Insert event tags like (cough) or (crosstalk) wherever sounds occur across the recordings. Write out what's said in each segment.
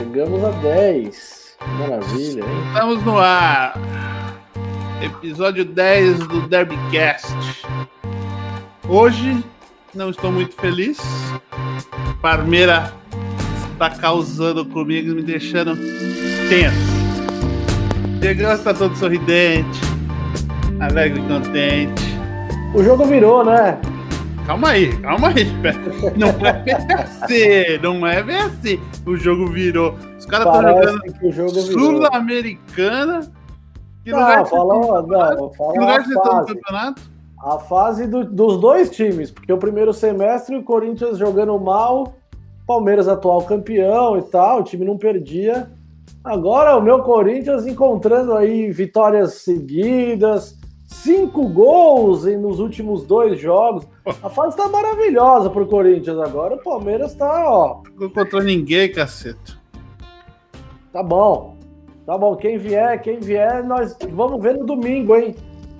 Chegamos a 10. Maravilha, hein? Estamos no ar. Episódio 10 do Derbycast. Hoje não estou muito feliz. Parmeira está causando comigo, me deixando tenso. Diego está todo sorridente, alegre e contente. O jogo virou, né? Calma aí, calma aí. Não é bem assim, não é bem assim. O jogo virou. Os caras estão jogando Sul-Americana. Que não, lugar fala, não, fala que lugar você tá no campeonato? A fase do, dos dois times, porque o primeiro semestre o Corinthians jogando mal, Palmeiras atual campeão e tal, o time não perdia. Agora o meu Corinthians encontrando aí vitórias seguidas, cinco gols nos últimos dois jogos. A fase tá maravilhosa pro Corinthians agora. O Palmeiras tá, ó. Não encontrou ninguém, caceta. Tá bom. Tá bom. Quem vier, quem vier, nós vamos ver no domingo, hein?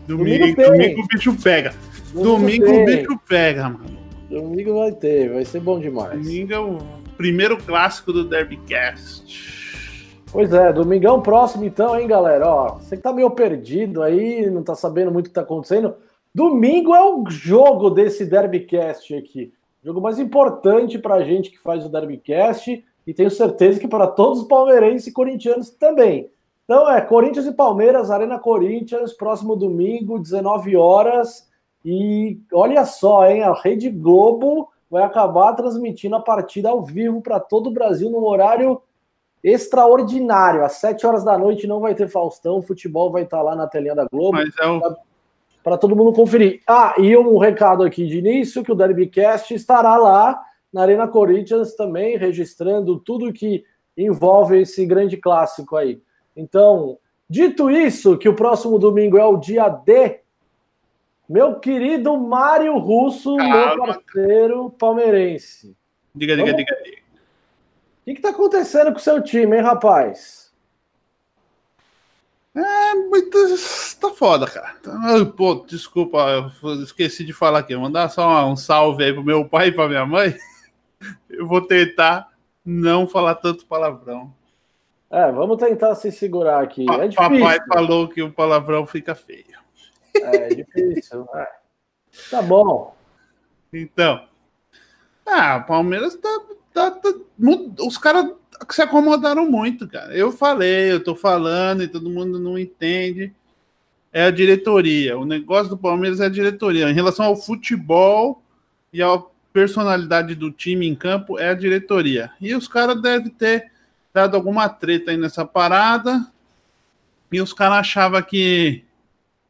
Domingo, domingo, domingo o bicho pega. Domingo, domingo o bicho pega, mano. Domingo vai ter, vai ser bom demais. Domingo é o primeiro clássico do Derbycast. Pois é, domingão próximo então, hein, galera? Ó, você que tá meio perdido aí, não tá sabendo muito o que tá acontecendo. Domingo é o jogo desse Derbycast aqui. O jogo mais importante pra gente que faz o Derbycast e tenho certeza que para todos os palmeirenses e corintianos também. Então é Corinthians e Palmeiras, Arena Corinthians, próximo domingo, 19 horas. E olha só, hein, a Rede Globo vai acabar transmitindo a partida ao vivo para todo o Brasil no horário extraordinário. Às 7 horas da noite não vai ter Faustão, o futebol vai estar lá na telinha da Globo. Mas é o... Para todo mundo conferir. Ah, e um recado aqui de início: que o Derbycast estará lá na Arena Corinthians também, registrando tudo que envolve esse grande clássico aí. Então, dito isso, que o próximo domingo é o dia D, meu querido Mário Russo, Calma. meu parceiro palmeirense. Diga, diga, diga, diga. Que, está acontecendo com o seu time, hein, rapaz? É, muito. Tá foda, cara. Pô, desculpa, eu esqueci de falar aqui. Vou mandar só um salve aí pro meu pai e pra minha mãe. (laughs) Eu vou tentar não falar tanto palavrão. É, vamos tentar se segurar aqui. É difícil. Papai falou que o palavrão fica feio. É, é difícil. é. Tá bom. Então. Ah, o Palmeiras tá tá, tá, os caras se acomodaram muito, cara. Eu falei, eu tô falando e todo mundo não entende. É a diretoria. O negócio do Palmeiras é a diretoria. Em relação ao futebol e à personalidade do time em campo, é a diretoria. E os caras devem ter dado alguma treta aí nessa parada. E os caras achavam que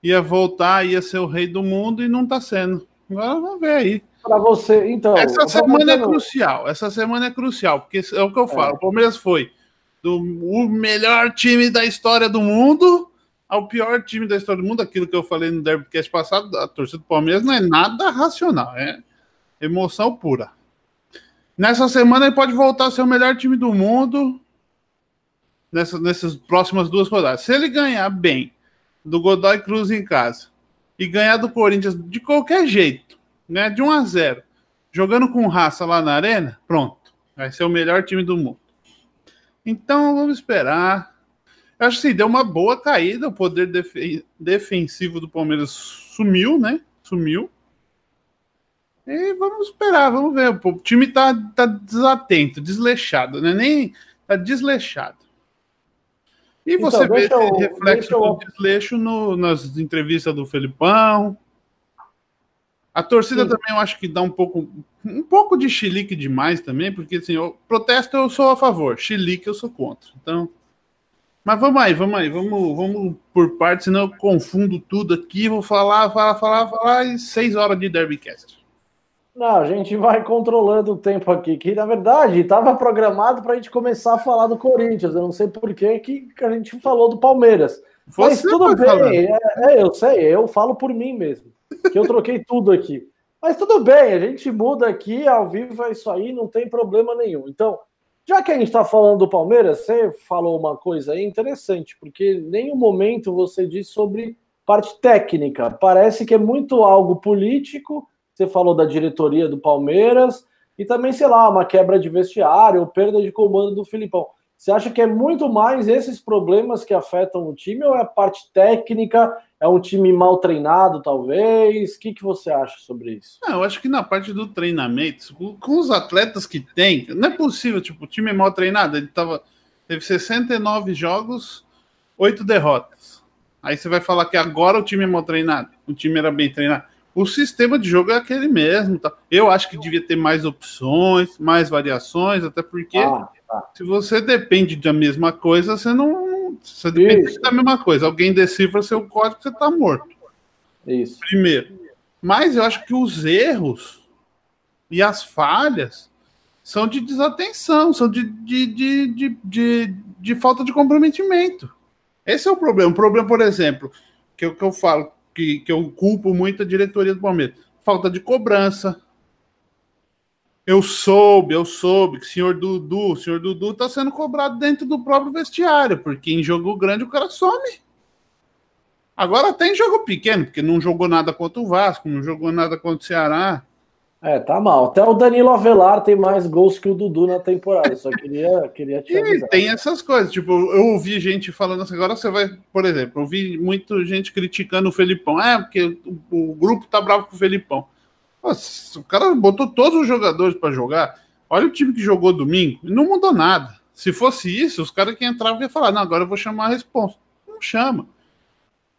ia voltar, ia ser o rei do mundo e não tá sendo. Agora vamos ver aí para você, então. Essa semana é crucial. Essa semana é crucial, porque é o que eu falo. É. O Palmeiras foi do o melhor time da história do mundo ao pior time da história do mundo. Aquilo que eu falei no Derbycast passado, a torcida do Palmeiras não é nada racional, é emoção pura. Nessa semana ele pode voltar a ser o melhor time do mundo nessas, nessas próximas duas rodadas. Se ele ganhar bem do Godoy Cruz em casa e ganhar do Corinthians de qualquer jeito, né, de 1 a 0, jogando com raça lá na arena, pronto, vai ser o melhor time do mundo. Então vamos esperar. Eu acho que sim, deu uma boa caída, o poder def defensivo do Palmeiras sumiu, né? Sumiu. E vamos esperar, vamos ver. O time tá, tá desatento, desleixado, né? Nem tá desleixado. E então, você vê esse reflexo eu... do desleixo no, nas entrevistas do Felipão, a torcida Sim. também eu acho que dá um pouco um pouco de chilique demais também, porque assim, eu protesto eu sou a favor, chilique eu sou contra. Então, mas vamos aí, vamos aí, vamos, vamos por partes, senão eu confundo tudo aqui, vou falar, falar, falar, falar e seis horas de Derbycast. Não, a gente vai controlando o tempo aqui, que na verdade estava programado para a gente começar a falar do Corinthians. Eu não sei por que, que a gente falou do Palmeiras. Você Mas tudo bem, é, é, eu sei, eu falo por mim mesmo que eu troquei tudo aqui. Mas tudo bem, a gente muda aqui, ao vivo é isso aí, não tem problema nenhum. Então, já que a gente está falando do Palmeiras, você falou uma coisa aí interessante, porque em nenhum momento você disse sobre parte técnica. Parece que é muito algo político. Você falou da diretoria do Palmeiras e também, sei lá, uma quebra de vestiário, perda de comando do Filipão. Você acha que é muito mais esses problemas que afetam o time ou é a parte técnica? É um time mal treinado, talvez? O que, que você acha sobre isso? Não, eu acho que na parte do treinamento, com os atletas que tem, não é possível, tipo, o time é mal treinado. Ele tava, teve 69 jogos, 8 derrotas. Aí você vai falar que agora o time é mal treinado. O time era bem treinado. O sistema de jogo é aquele mesmo. Tá? Eu acho que devia ter mais opções, mais variações, até porque. Ah Tá. Se você depende da mesma coisa, você não. Você depende da mesma coisa. Alguém decifra seu código, você está morto. Isso. Primeiro. Mas eu acho que os erros e as falhas são de desatenção, são de, de, de, de, de, de falta de comprometimento. Esse é o problema. O problema, por exemplo, que eu, que eu falo, que, que eu culpo muito a diretoria do Palmeiras: falta de cobrança, eu soube, eu soube que o senhor Dudu, o senhor Dudu tá sendo cobrado dentro do próprio vestiário, porque em jogo grande o cara some. Agora tem jogo pequeno, porque não jogou nada contra o Vasco, não jogou nada contra o Ceará. É, tá mal. Até o Danilo Avelar tem mais gols que o Dudu na temporada. Só queria, (laughs) queria te avisar. E tem essas coisas. Tipo, eu ouvi gente falando assim. Agora você vai, por exemplo, eu ouvi muita gente criticando o Felipão. É, porque o, o grupo tá bravo com o Felipão. Nossa, o cara botou todos os jogadores para jogar. Olha o time que jogou domingo não mudou nada. Se fosse isso, os caras que entravam iam falar: não, agora eu vou chamar a resposta. Não chama.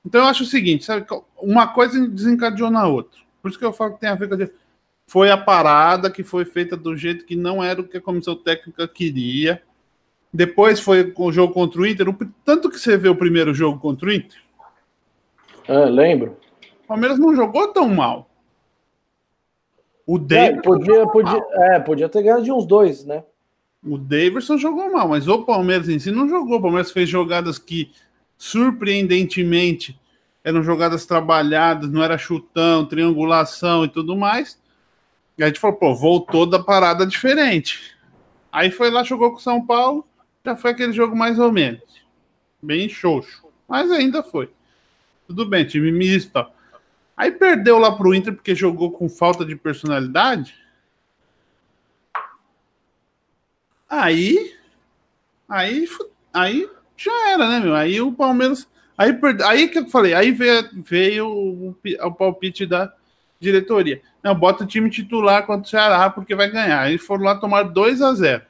Então eu acho o seguinte: sabe, uma coisa desencadeou na outra. Por isso que eu falo que tem a ver com a. Foi a parada que foi feita do jeito que não era o que a comissão técnica queria. Depois foi o jogo contra o Inter. Tanto que você vê o primeiro jogo contra o Inter. É, lembro. O Palmeiras não jogou tão mal. O Davidson. É, podia, podia, é, podia ter ganhado de uns dois, né? O Davidson jogou mal, mas o Palmeiras em si não jogou. O Palmeiras fez jogadas que, surpreendentemente, eram jogadas trabalhadas, não era chutão, triangulação e tudo mais. E a gente falou, pô, voltou da parada diferente. Aí foi lá, jogou com o São Paulo, já foi aquele jogo mais ou menos. Bem xoxo. Mas ainda foi. Tudo bem, time misto. Aí perdeu lá pro Inter porque jogou com falta de personalidade. Aí, aí, aí já era, né, meu? Aí o Palmeiras, aí perde, aí que eu falei, aí veio, veio o, o palpite da diretoria. Não, bota o time titular contra o Ceará porque vai ganhar. Aí foram lá tomar 2 a 0.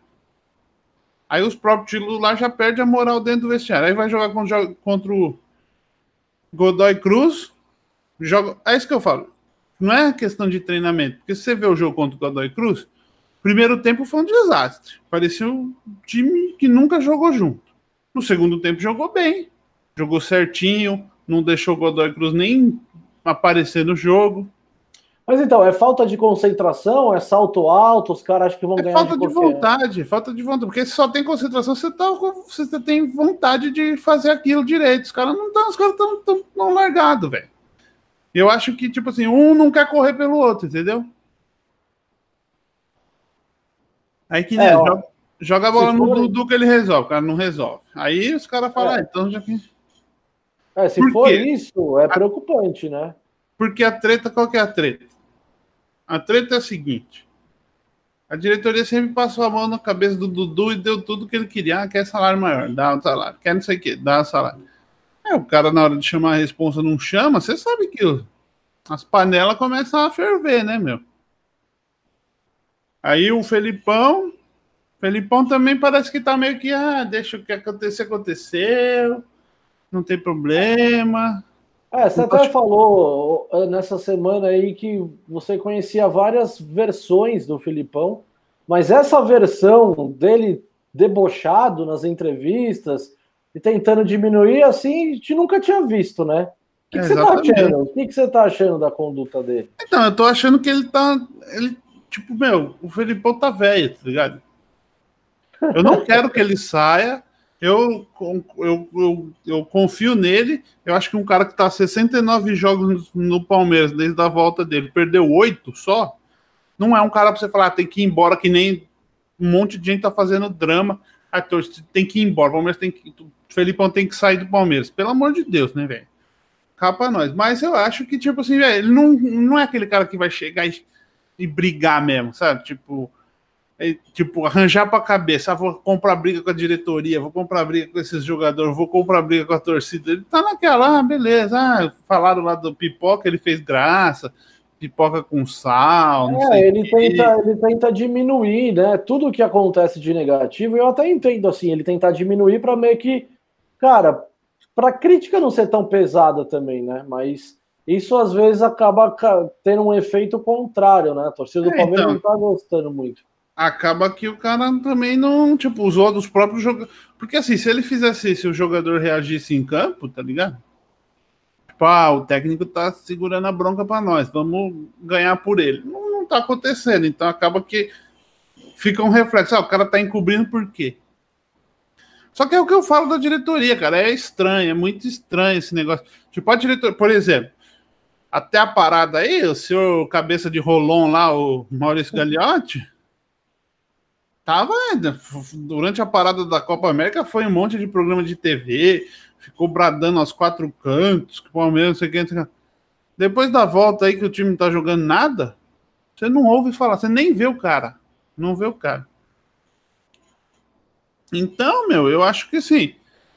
Aí os próprios titulares já perdem a moral dentro do vestiário. Aí vai jogar contra, contra o Godoy Cruz, joga. É isso que eu falo. Não é questão de treinamento. Porque se você vê o jogo contra o Godoy Cruz, primeiro tempo foi um desastre. Parecia um time que nunca jogou junto. No segundo tempo jogou bem. Jogou certinho, não deixou o Godoy Cruz nem aparecer no jogo. Mas então, é falta de concentração, é salto alto, os caras acham que vão é ganhar. Falta de, de vontade, falta de vontade. Porque se só tem concentração, você, tá, você tem vontade de fazer aquilo direito. Os caras não estão, os caras estão tão, tão largados, velho. Eu acho que, tipo assim, um não quer correr pelo outro, entendeu? Aí que nem é, joga, joga, a bola no for... Dudu que ele resolve, o cara não resolve. Aí os caras falam, é. ah, então já que. É, se Por for quê? isso, é preocupante, né? Porque a treta, qual que é a treta? A treta é a seguinte: a diretoria sempre passou a mão na cabeça do Dudu e deu tudo que ele queria. Ah, quer salário maior, dá um salário. Quer não sei o quê, dá um salário. É, o cara, na hora de chamar a responsa, não chama, você sabe que as panelas começam a ferver, né, meu? Aí o Felipão. Felipão também parece que tá meio que, ah, deixa o que acontecer, aconteceu. Não tem problema. É, você até falou nessa semana aí que você conhecia várias versões do Felipão, mas essa versão dele debochado nas entrevistas, e tentando diminuir, assim, a gente nunca tinha visto, né? O que, que você tá achando? O que, que você tá achando da conduta dele? Então, eu tô achando que ele tá. Ele, tipo, meu, o Felipão tá velho, tá ligado? Eu não quero que ele saia. Eu, eu, eu, eu, confio nele. Eu acho que um cara que tá 69 jogos no Palmeiras desde a volta dele, perdeu oito só. Não é um cara pra você falar, ah, tem que ir embora, que nem um monte de gente tá fazendo drama. A torcida tem que ir embora. O Palmeiras tem que. O Felipão tem que sair do Palmeiras. Pelo amor de Deus, né, velho? Capa nós. Mas eu acho que, tipo assim, velho, ele não, não é aquele cara que vai chegar e, e brigar mesmo, sabe? Tipo, é, tipo, arranjar pra cabeça, ah, vou comprar briga com a diretoria, vou comprar briga com esses jogadores, vou comprar briga com a torcida. Ele tá naquela, ah, beleza, ah, falaram lá do pipoca, ele fez graça, pipoca com sal. é, ele tenta, ele tenta diminuir, né? Tudo que acontece de negativo, eu até entendo assim, ele tentar diminuir para meio que, cara, para crítica não ser tão pesada também, né? Mas isso às vezes acaba tendo um efeito contrário, né? A torcida do é, Palmeiras então, não tá gostando muito. Acaba que o cara também não, tipo, usou dos próprios jogadores. Porque assim, se ele fizesse isso, o jogador reagisse em campo, tá ligado? Ah, o técnico tá segurando a bronca para nós, vamos ganhar por ele. Não, não tá acontecendo, então acaba que fica um reflexo. Ah, o cara tá encobrindo por quê? Só que é o que eu falo da diretoria, cara. É estranho, é muito estranho esse negócio. Tipo, a diretoria, por exemplo, até a parada aí, o senhor cabeça de rolon lá, o Maurício Gagliotti, tava durante a parada da Copa América foi um monte de programa de TV, ficou bradando aos quatro cantos, que o Palmeiras não sei o que. Depois da volta aí que o time não tá jogando nada, você não ouve falar, você nem vê o cara. Não vê o cara. Então, meu, eu acho que sim.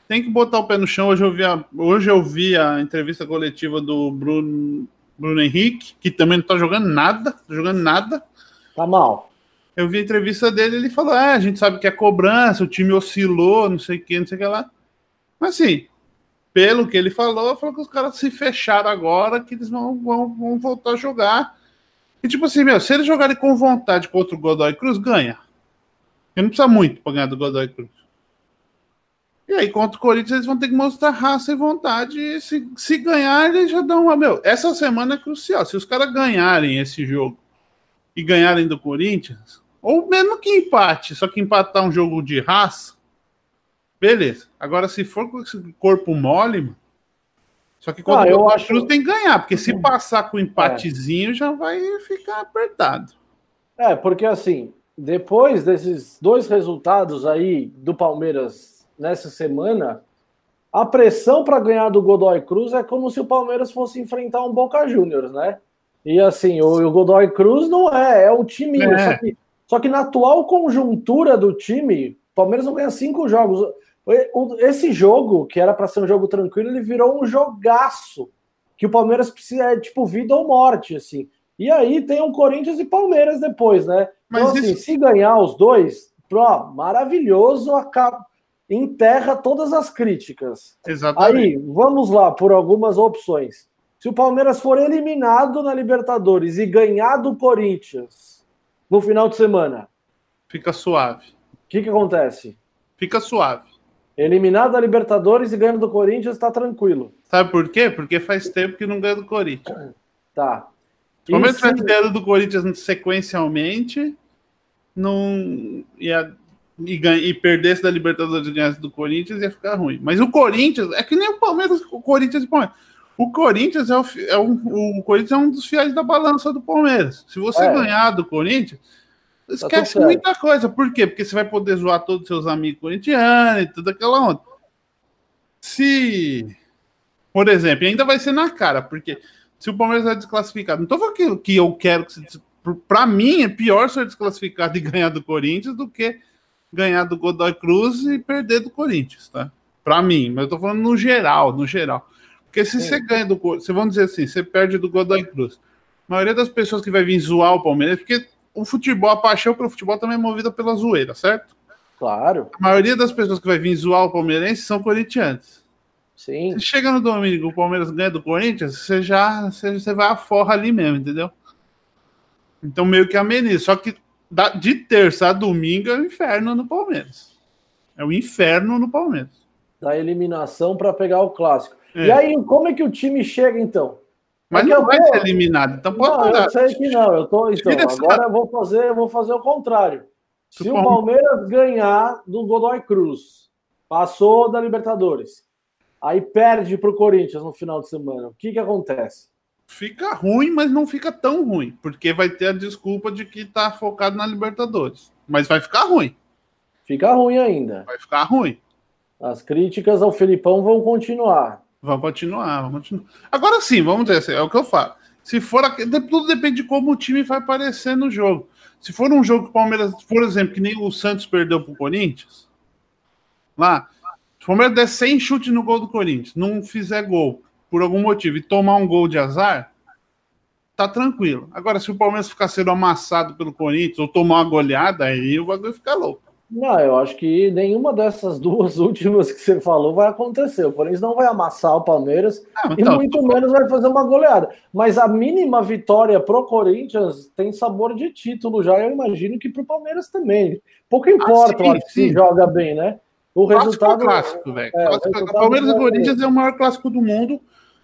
Tem que botar o pé no chão. Hoje eu vi a, hoje eu vi a entrevista coletiva do Bruno, Bruno Henrique, que também não tá jogando nada, tá jogando nada. Tá mal. Eu vi a entrevista dele, ele falou: é, a gente sabe que é cobrança, o time oscilou, não sei o que, não sei o que lá. Mas assim, pelo que ele falou, falou que os caras se fecharam agora, que eles vão, vão, vão voltar a jogar. E tipo assim, meu, se eles jogarem com vontade contra o Godoy Cruz, ganha. Ele não precisa muito para ganhar do Godoy Cruz. E aí, contra o Corinthians, eles vão ter que mostrar raça e vontade. E se, se ganhar, eles já dão uma. Meu, essa semana é crucial. Se os caras ganharem esse jogo e ganharem do Corinthians, ou mesmo que empate, só que empatar um jogo de raça, beleza. Agora, se for com esse corpo mole, mano, só que quando ah, o acho... Cruz tem que ganhar, porque se passar com um empatezinho, é. já vai ficar apertado. É, porque assim, depois desses dois resultados aí do Palmeiras nessa semana, a pressão para ganhar do Godoy Cruz é como se o Palmeiras fosse enfrentar um Boca Juniors, né? E assim, o, o Godoy Cruz não é, é o time. É. Só, que, só que na atual conjuntura do time, o Palmeiras não ganha cinco jogos. Esse jogo, que era para ser um jogo tranquilo, ele virou um jogaço. Que o Palmeiras precisa, é tipo vida ou morte, assim. E aí tem o Corinthians e Palmeiras depois, né? Mas então, assim, isso... se ganhar os dois, ó, maravilhoso, acaba, enterra todas as críticas. Exatamente. Aí, vamos lá por algumas opções. Se o Palmeiras for eliminado na Libertadores e ganhar do Corinthians no final de semana, fica suave. O que, que acontece? Fica suave. Eliminado da Libertadores e ganhando do Corinthians, tá tranquilo. Sabe por quê? Porque faz tempo que não ganha do Corinthians. Tá. Se o Palmeiras tivesse ganhando do Corinthians sequencialmente, não ia e, ganha, e perdesse da Libertadores e ganhasse do Corinthians, ia ficar ruim. Mas o Corinthians, é que nem o Palmeiras, o Corinthians e o Palmeiras. O Corinthians é, o, é um, o Corinthians é um dos fiéis da balança do Palmeiras. Se você é. ganhar do Corinthians, esquece tá muita coisa. Por quê? Porque você vai poder zoar todos os seus amigos corintianos e tudo aquela onda. Se, por exemplo, ainda vai ser na cara, porque se o Palmeiras é desclassificado, não tô falando que, que eu quero que se para mim é pior ser desclassificado e (laughs) ganhar do Corinthians do que ganhar do Godoy Cruz e perder do Corinthians, tá? Para mim, mas eu tô falando no geral, no geral. Porque se Sim. você ganha do você vamos dizer assim, você perde do Godoy Cruz. A maioria das pessoas que vai vir zoar o Palmeiras, porque o futebol, a paixão pelo futebol também é movida pela zoeira, certo? Claro. A maioria das pessoas que vai vir zoar o palmeirense são corintianos. Sim. Você chega no domingo, o Palmeiras ganha do Corinthians, você já você, você vai a forra ali mesmo, entendeu? Então meio que ameniza. Só que de terça a domingo é o inferno no Palmeiras. É o inferno no Palmeiras. Da eliminação para pegar o clássico. É. E aí, como é que o time chega então? Mas é não vai tô... ser eliminado, então pode não, Eu sei que não, eu tô. Então, agora eu vou fazer, eu vou fazer o contrário. Se o Palmeiras ganhar do Godoy Cruz, passou da Libertadores, aí perde para o Corinthians no final de semana, o que, que acontece? fica ruim, mas não fica tão ruim, porque vai ter a desculpa de que tá focado na Libertadores. Mas vai ficar ruim. Fica ruim ainda. Vai ficar ruim. As críticas ao Felipão vão continuar. Vão continuar, vão continuar. Agora sim, vamos dizer assim, é o que eu falo. Se for tudo depende de como o time vai aparecer no jogo. Se for um jogo que o Palmeiras, por exemplo, que nem o Santos perdeu pro Corinthians, lá, se o Palmeiras der 100 chutes no gol do Corinthians, não fizer gol por algum motivo e tomar um gol de azar, tá tranquilo. Agora, se o Palmeiras ficar sendo amassado pelo Corinthians ou tomar uma goleada, aí o bagulho fica louco. Não, eu acho que nenhuma dessas (laughs) duas últimas que você falou vai acontecer. O Corinthians não vai amassar o Palmeiras ah, então, e muito menos vai fazer uma goleada. Mas a mínima vitória pro Corinthians tem sabor de título já. Eu imagino que pro Palmeiras também. Pouco importa, ah, sim, sim. se joga bem, né? O resultado. Clássico, velho. É, Palmeiras e Corinthians é o maior clássico do mundo.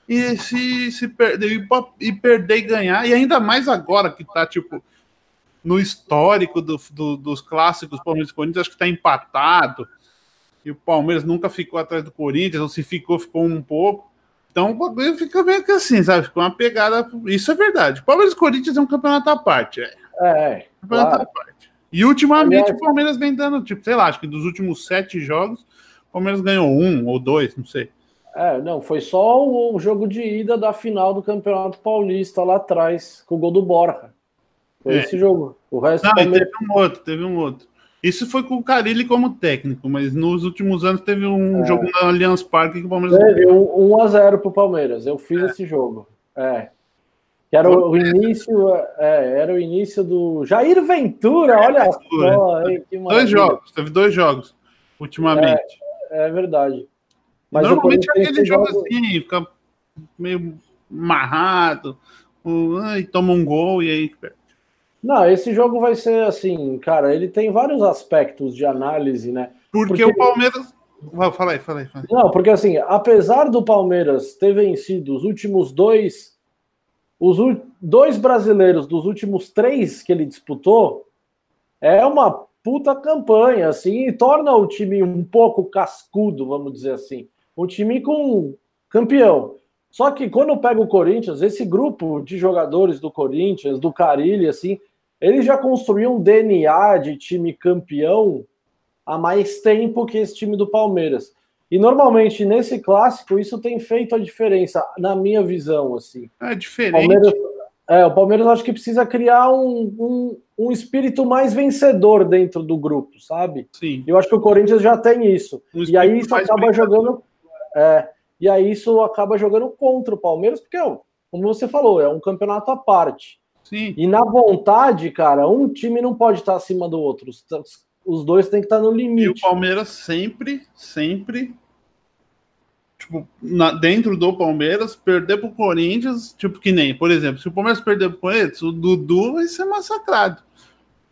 E se, se perder e perder e ganhar, e ainda mais agora que tá, tipo, no histórico do, do, dos clássicos Palmeiras e Corinthians, acho que está empatado. E o Palmeiras nunca ficou atrás do Corinthians, ou se ficou, ficou um pouco. Então o bagulho fica meio que assim, sabe? Ficou uma pegada. Isso é verdade. Palmeiras e Corinthians é um campeonato à parte. É, é campeonato claro. à parte. E ultimamente o Palmeiras vem dando, tipo, sei lá, acho que dos últimos sete jogos, o Palmeiras ganhou um ou dois, não sei. É, não, foi só o jogo de ida da final do Campeonato Paulista lá atrás, com o gol do Borja. Foi é. esse jogo. O resto Não, também... teve um outro, teve um outro. Isso foi com o Carilli como técnico, mas nos últimos anos teve um é. jogo na Allianz Parque que o Palmeiras. Teve um 1x0 pro Palmeiras. Eu fiz é. esse jogo. É. Que era o, início, é, era o início do Jair Ventura, olha só. dois jogos, teve dois jogos ultimamente. É, é verdade. Mas Normalmente é aquele jogo assim, fica meio amarrado, e toma um gol e aí não, esse jogo vai ser assim, cara, ele tem vários aspectos de análise, né? Porque, porque... o Palmeiras. Fala aí, fala aí, fala aí. Não, porque assim, apesar do Palmeiras ter vencido os últimos dois. Os dois brasileiros dos últimos três que ele disputou, é uma puta campanha, assim, e torna o time um pouco cascudo, vamos dizer assim. Um time com campeão. Só que quando pega o Corinthians, esse grupo de jogadores do Corinthians, do Carilli, assim, ele já construiu um DNA de time campeão há mais tempo que esse time do Palmeiras. E normalmente nesse clássico isso tem feito a diferença, na minha visão, assim. É diferente. Palmeiras, é, o Palmeiras acho que precisa criar um, um, um, espírito mais vencedor dentro do grupo, sabe? Sim. Eu acho que o Corinthians já tem isso. Um e aí isso acaba jogando. É, e aí isso acaba jogando contra o Palmeiras, porque, como você falou, é um campeonato à parte. Sim. E na vontade, cara, um time não pode estar acima do outro. Os dois têm que estar no limite. E o Palmeiras sempre, sempre, tipo, na, dentro do Palmeiras, perder pro Corinthians, tipo, que nem, por exemplo, se o Palmeiras perder pro Corinthians, o Dudu vai ser massacrado.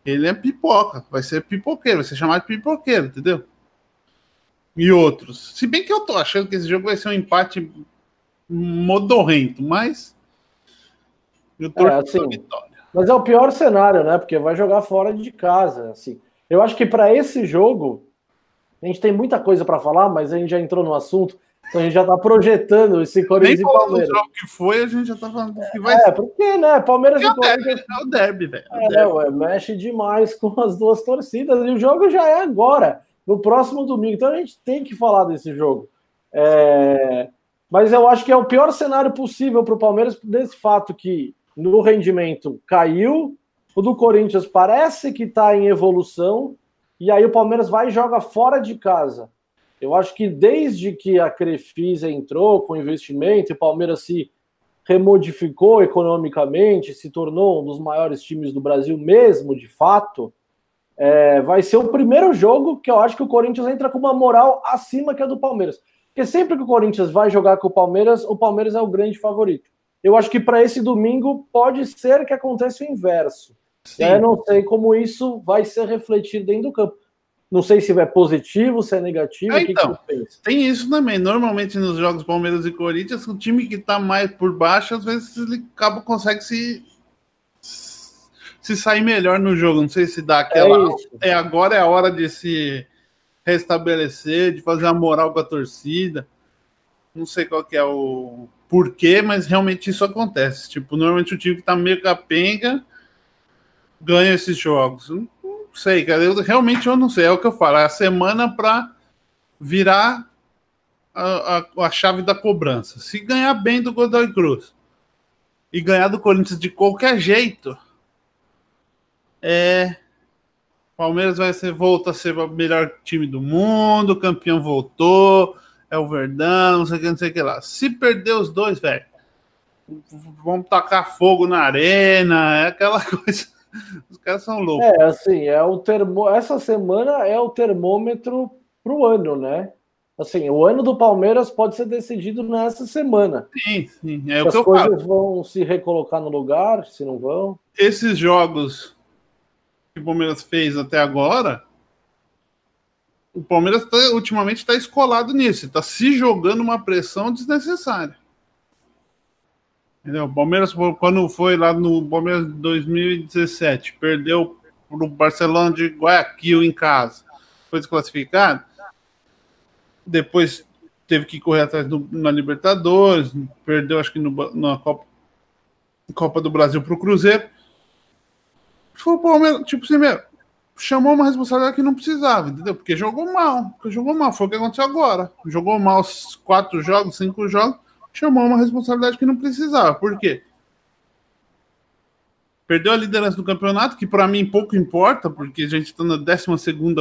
Ele é pipoca, vai ser pipoqueiro, vai ser chamado de pipoqueiro, entendeu? E outros. Se bem que eu tô achando que esse jogo vai ser um empate modorrento, mas eu é, assim, mas é o pior cenário, né? Porque vai jogar fora de casa. Assim. Eu acho que para esse jogo, a gente tem muita coisa para falar, mas a gente já entrou no assunto. Então a gente já está projetando esse Corinthians Nem e Palmeiras. jogo que foi, a gente já está falando que vai é, ser. É, porque, né? Palmeiras porque e Corinthians. É o derby, velho. É, ué, mexe demais com as duas torcidas. E o jogo já é agora, no próximo domingo. Então a gente tem que falar desse jogo. É... Mas eu acho que é o pior cenário possível para o Palmeiras, desse fato que no rendimento caiu, o do Corinthians parece que está em evolução, e aí o Palmeiras vai e joga fora de casa. Eu acho que desde que a Crefisa entrou com investimento e o Palmeiras se remodificou economicamente, se tornou um dos maiores times do Brasil mesmo, de fato, é, vai ser o primeiro jogo que eu acho que o Corinthians entra com uma moral acima que a do Palmeiras. Porque sempre que o Corinthians vai jogar com o Palmeiras, o Palmeiras é o grande favorito. Eu acho que para esse domingo pode ser que aconteça o inverso. Eu não sei como isso vai ser refletido dentro do campo. Não sei se é positivo, se é negativo. É, então, que que tem isso também. Normalmente nos jogos Palmeiras e Corinthians, o time que está mais por baixo, às vezes ele acaba, consegue se, se sair melhor no jogo. Não sei se dá aquela. É, é agora é a hora de se restabelecer, de fazer a moral com a torcida. Não sei qual que é o, por quê, mas realmente isso acontece. Tipo, normalmente o time que tá meio capenga ganha esses jogos. Não, sei, cara. Eu, realmente eu não sei. É o que eu falo. É a semana para virar a, a, a, chave da cobrança. Se ganhar bem do Godoy Cruz e ganhar do Corinthians de qualquer jeito, É. Palmeiras vai ser, volta a ser o melhor time do mundo, campeão voltou, é o Verdão, não sei o que, não sei o que lá. Se perder os dois, velho, vamos tacar fogo na arena, é aquela (laughs) coisa. Os caras são loucos. É, assim, é o termo... essa semana é o termômetro pro ano, né? Assim, o ano do Palmeiras pode ser decidido nessa semana. Sim, sim. É se o que as coisas falo. vão se recolocar no lugar, se não vão. Esses jogos que o Palmeiras fez até agora, o Palmeiras tá, ultimamente está escolado nisso, está se jogando uma pressão desnecessária. Entendeu? O Palmeiras, quando foi lá no Palmeiras 2017, perdeu para o Barcelona de Guayaquil em casa, foi desclassificado. Depois teve que correr atrás do, na Libertadores, perdeu, acho que no, na Copa, Copa do Brasil para o Cruzeiro. Foi o Palmeiras, tipo assim, meu, chamou uma responsabilidade que não precisava, entendeu? Porque jogou mal, porque jogou mal, foi o que aconteceu agora. Jogou mal os quatro jogos, cinco jogos, chamou uma responsabilidade que não precisava. Por quê? Perdeu a liderança do campeonato, que para mim pouco importa, porque a gente está na 12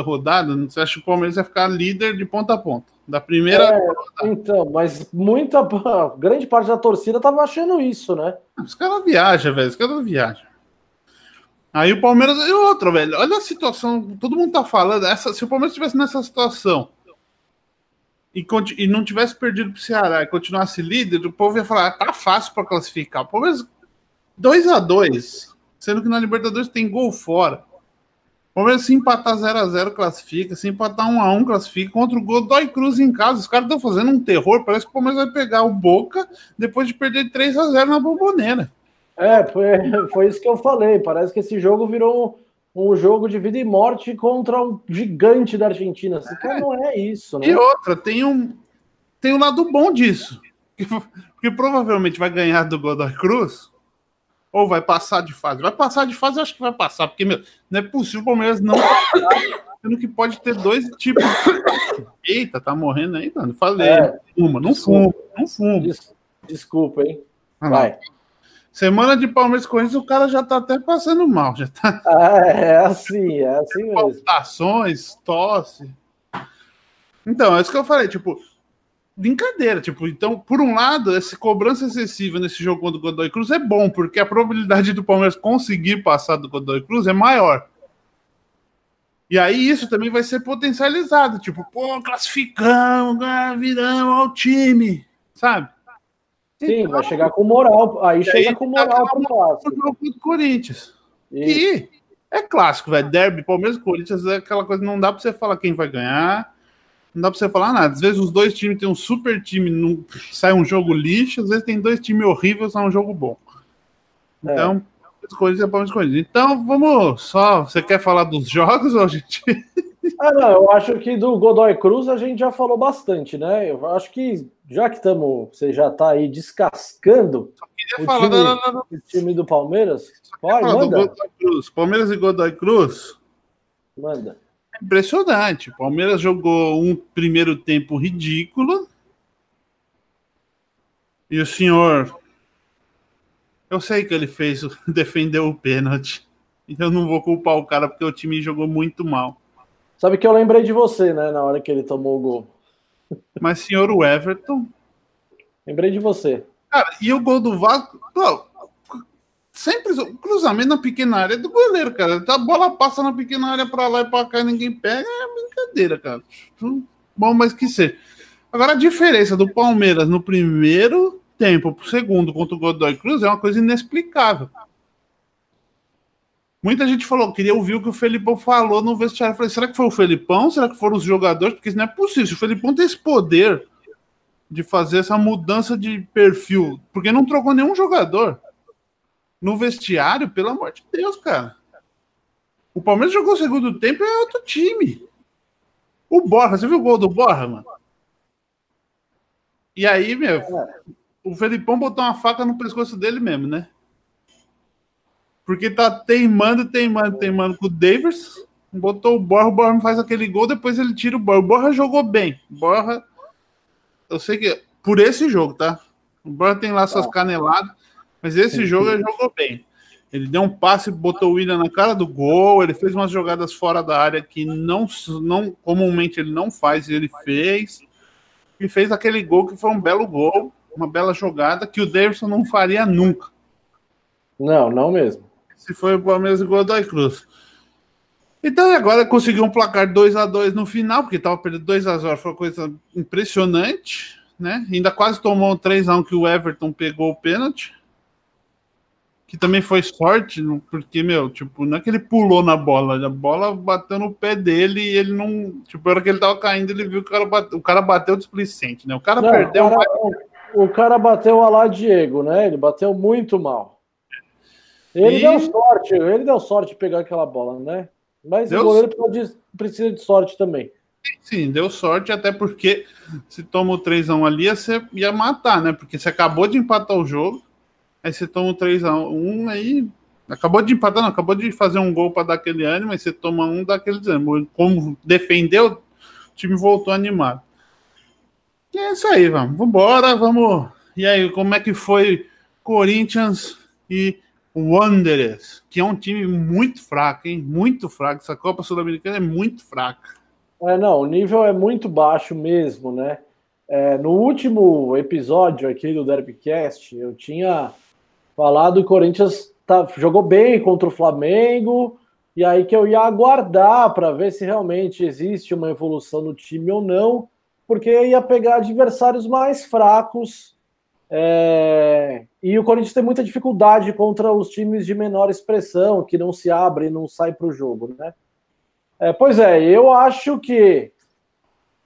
rodada. Você acha que o Palmeiras vai ficar líder de ponta a ponta? Da primeira. É, então, mas muita. (laughs) Grande parte da torcida tava achando isso, né? Os caras viajam, velho. Os caras viajam. Aí o Palmeiras. E outra, velho. Olha a situação. Todo mundo tá falando. Essa, se o Palmeiras estivesse nessa situação e, e não tivesse perdido pro Ceará e continuasse líder, o povo ia falar: ah, tá fácil para classificar. O Palmeiras 2 a 2 sendo que na Libertadores tem gol fora. O Palmeiras se empatar 0x0 classifica, se empatar 1x1 classifica, contra o Godoy Cruz em casa. Os caras estão fazendo um terror, parece que o Palmeiras vai pegar o Boca depois de perder 3x0 na bomboneira. É, foi, (laughs) foi isso que eu falei. Parece que esse jogo virou um, jogo de vida e morte contra um gigante da Argentina. Assim, é. não é isso, né? E outra, tem um, tem um lado bom disso. Porque provavelmente vai ganhar do Godoy Cruz ou vai passar de fase. Vai passar de fase, eu acho que vai passar, porque meu, não é possível o Palmeiras não sendo que pode ter dois tipos. (coughs) Eita, tá morrendo aí, mano. Falei. É, fuma, não fuma, não fuma. Des, desculpa, hein? Ah, vai. Semana de Palmeiras Corinthians, o cara já tá até passando mal. Já tá... (laughs) Ah, é assim, é assim mesmo. Palpitações, tosse. Então, é isso que eu falei, tipo, brincadeira. Tipo, então, por um lado, essa cobrança excessiva nesse jogo contra o Godoy Cruz é bom, porque a probabilidade do Palmeiras conseguir passar do Godoy Cruz é maior. E aí isso também vai ser potencializado, tipo, pô, classificamos, ah, viramos ao time, sabe? Sim, então, vai chegar com moral, aí chega aí com tá moral pro clássico. jogo do Corinthians. Isso. E é clássico, velho, derby, Palmeiras e Corinthians é aquela coisa, não dá pra você falar quem vai ganhar, não dá pra você falar nada. Às vezes os dois times têm um super time, não, sai um jogo lixo, às vezes tem dois times horríveis, sai um jogo bom. É. Então, é. Corinthians é Palmeiras Corinthians. Então, vamos só. Você quer falar dos (laughs) jogos ou a gente. Ah, não, eu acho que do Godoy Cruz a gente já falou bastante, né? Eu acho que já que estamos, você já está aí descascando o falar time, o time do Palmeiras, manda. Palmeiras e Godoy Cruz. Manda. Impressionante. O Palmeiras jogou um primeiro tempo ridículo. E o senhor. Eu sei que ele fez, (laughs) defendeu o pênalti. Eu não vou culpar o cara porque o time jogou muito mal. Sabe que eu lembrei de você, né, na hora que ele tomou o gol. Mas, senhor, Everton. Lembrei de você. Cara, e o gol do Vasco. Sempre o cruzamento na pequena área é do goleiro, cara. A bola passa na pequena área para lá e para cá e ninguém pega, é brincadeira, cara. Bom, mas que ser. Agora a diferença do Palmeiras no primeiro tempo pro segundo contra o Godoy Cruz é uma coisa inexplicável. Muita gente falou, queria ouvir o que o Felipão falou no vestiário. Eu falei, será que foi o Felipão? Será que foram os jogadores? Porque isso não é possível. O Felipão tem esse poder de fazer essa mudança de perfil, porque não trocou nenhum jogador no vestiário, pelo amor de Deus, cara. O Palmeiras jogou o segundo tempo é outro time. O Borra, você viu o gol do Borra, mano? E aí, meu, o Felipão botou uma faca no pescoço dele mesmo, né? Porque tá teimando, teimando, teimando com o Davis. Botou o Borra, o Borra faz aquele gol, depois ele tira o Borra. O Borra jogou bem. Borra. Eu sei que. Por esse jogo, tá? O Borra tem lá suas caneladas. Mas esse jogo ele jogou bem. Ele deu um passe, botou o William na cara do gol, ele fez umas jogadas fora da área que não, não comumente ele não faz, e ele fez. E fez aquele gol que foi um belo gol, uma bela jogada que o Davidson não faria nunca. Não, não mesmo. Se foi o Palmeiras e o Godoy Cruz. Então agora conseguiu um placar 2 a 2 no final, porque estava perdendo 2 a 0 foi uma coisa impressionante, né? Ainda quase tomou um 3 a 1 que o Everton pegou o pênalti que também foi sorte, porque, meu, tipo, não é que ele pulou na bola, a bola bateu no pé dele e ele não. Tipo, na hora que ele tava caindo, ele viu que o cara bateu, o cara bateu displicente, né? O cara não, perdeu. O cara, o cara bateu a lá Diego, né? Ele bateu muito mal. Ele e... deu sorte, ele deu sorte de pegar aquela bola, né? Mas deu o goleiro precisa de, precisa de sorte também. Sim, deu sorte, até porque se toma o 3x1 ali, você ia matar, né? Porque você acabou de empatar o jogo Aí você toma um 3x1, aí acabou de empatar, não, acabou de fazer um gol para dar aquele ânimo, aí você toma um daquele ânimo. Como defendeu, o time voltou animado. E é isso aí, vamos. Vambora, vamos. E aí, como é que foi Corinthians e Wanderers? Que é um time muito fraco, hein? Muito fraco. Essa Copa Sul-Americana é muito fraca. É, não, o nível é muito baixo mesmo, né? É, no último episódio aqui do Derbycast, eu tinha falado que o Corinthians tá, jogou bem contra o Flamengo, e aí que eu ia aguardar para ver se realmente existe uma evolução no time ou não, porque ia pegar adversários mais fracos. É, e o Corinthians tem muita dificuldade contra os times de menor expressão, que não se abrem, não sai para o jogo, né? É, pois é, eu acho que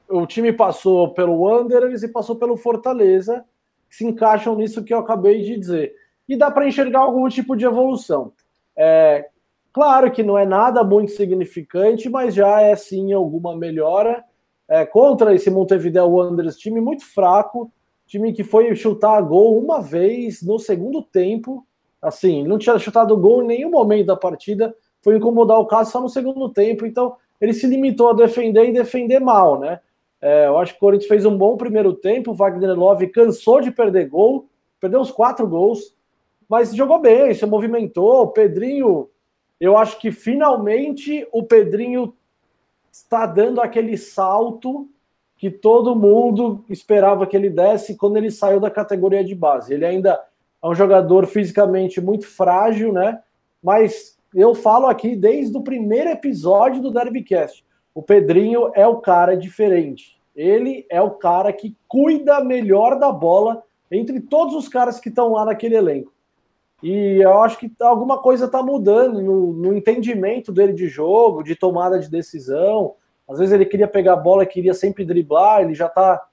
o time passou pelo Wanderers e passou pelo Fortaleza, que se encaixam nisso que eu acabei de dizer e dá para enxergar algum tipo de evolução. É, claro que não é nada muito significante, mas já é sim alguma melhora é, contra esse Montevideo Wanderers, time muito fraco, time que foi chutar gol uma vez no segundo tempo, assim, não tinha chutado gol em nenhum momento da partida, foi incomodar o caso só no segundo tempo, então ele se limitou a defender e defender mal, né? É, eu acho que o Corinthians fez um bom primeiro tempo, o Wagner Love cansou de perder gol, perdeu uns quatro gols, mas jogou bem, se movimentou. O Pedrinho, eu acho que finalmente o Pedrinho está dando aquele salto que todo mundo esperava que ele desse quando ele saiu da categoria de base. Ele ainda é um jogador fisicamente muito frágil, né? Mas eu falo aqui desde o primeiro episódio do Derbycast. O Pedrinho é o cara diferente. Ele é o cara que cuida melhor da bola entre todos os caras que estão lá naquele elenco. E eu acho que alguma coisa está mudando no, no, entendimento dele de jogo, de tomada de decisão. Às vezes ele queria pegar a bola, queria sempre driblar, ele já está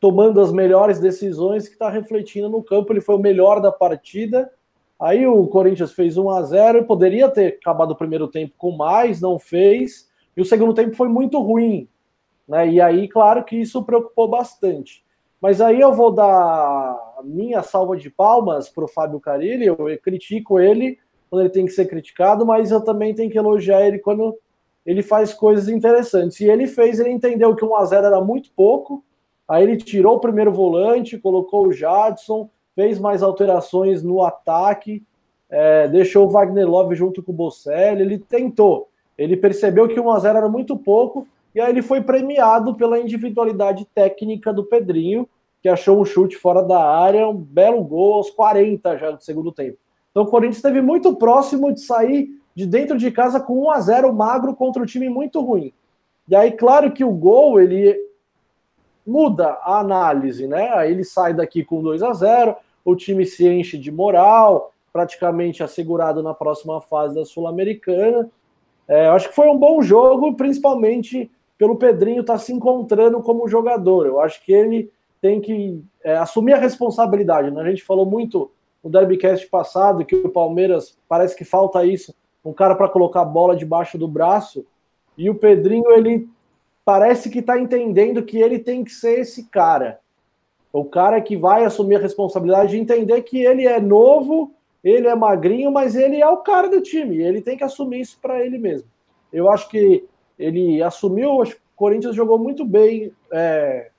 tomando as melhores decisões que está refletindo no campo. Ele foi o melhor da partida. Aí o Corinthians fez 1 a 0 poderia ter acabado o primeiro tempo com mais, não fez. E o segundo tempo foi muito ruim. Né? E aí, claro que isso preocupou bastante. Mas aí eu vou dar minha salva de palmas para o Fábio Carilli. Eu critico ele quando ele tem que ser criticado, mas eu também tenho que elogiar ele quando ele faz coisas interessantes. E ele fez, ele entendeu que 1 a 0 era muito pouco. Aí ele tirou o primeiro volante, colocou o Jadson, fez mais alterações no ataque, é, deixou o Wagner Love junto com o Bocelli. Ele tentou. Ele percebeu que 1 a 0 era muito pouco e aí ele foi premiado pela individualidade técnica do Pedrinho, que achou um chute fora da área, um belo gol aos 40 já do segundo tempo. Então o Corinthians esteve muito próximo de sair de dentro de casa com 1 a 0 magro contra um time muito ruim. E aí, claro que o gol ele muda a análise, né? Aí ele sai daqui com 2 a 0, o time se enche de moral, praticamente assegurado na próxima fase da Sul-Americana. É, eu acho que foi um bom jogo, principalmente pelo Pedrinho estar tá se encontrando como jogador. Eu acho que ele tem que é, assumir a responsabilidade. Né? A gente falou muito no Derbycast passado que o Palmeiras parece que falta isso, um cara para colocar a bola debaixo do braço. E o Pedrinho, ele parece que está entendendo que ele tem que ser esse cara. O cara que vai assumir a responsabilidade de entender que ele é novo, ele é magrinho, mas ele é o cara do time. Ele tem que assumir isso para ele mesmo. Eu acho que ele assumiu, acho que o Corinthians jogou muito bem é,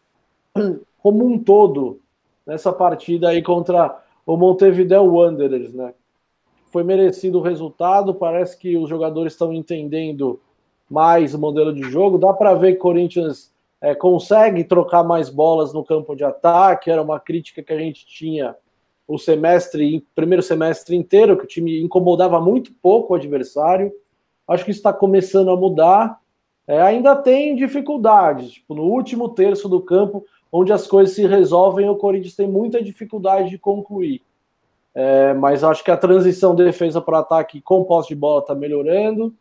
como um todo nessa partida aí contra o Montevideo Wanderers, né? Foi merecido o resultado. Parece que os jogadores estão entendendo mais o modelo de jogo. Dá para ver que o Corinthians é, consegue trocar mais bolas no campo de ataque. Era uma crítica que a gente tinha o semestre, primeiro semestre inteiro, que o time incomodava muito pouco o adversário. Acho que está começando a mudar. É, ainda tem dificuldades, tipo, no último terço do campo, onde as coisas se resolvem, o Corinthians tem muita dificuldade de concluir. É, mas acho que a transição de defesa para ataque com posse de bola está melhorando.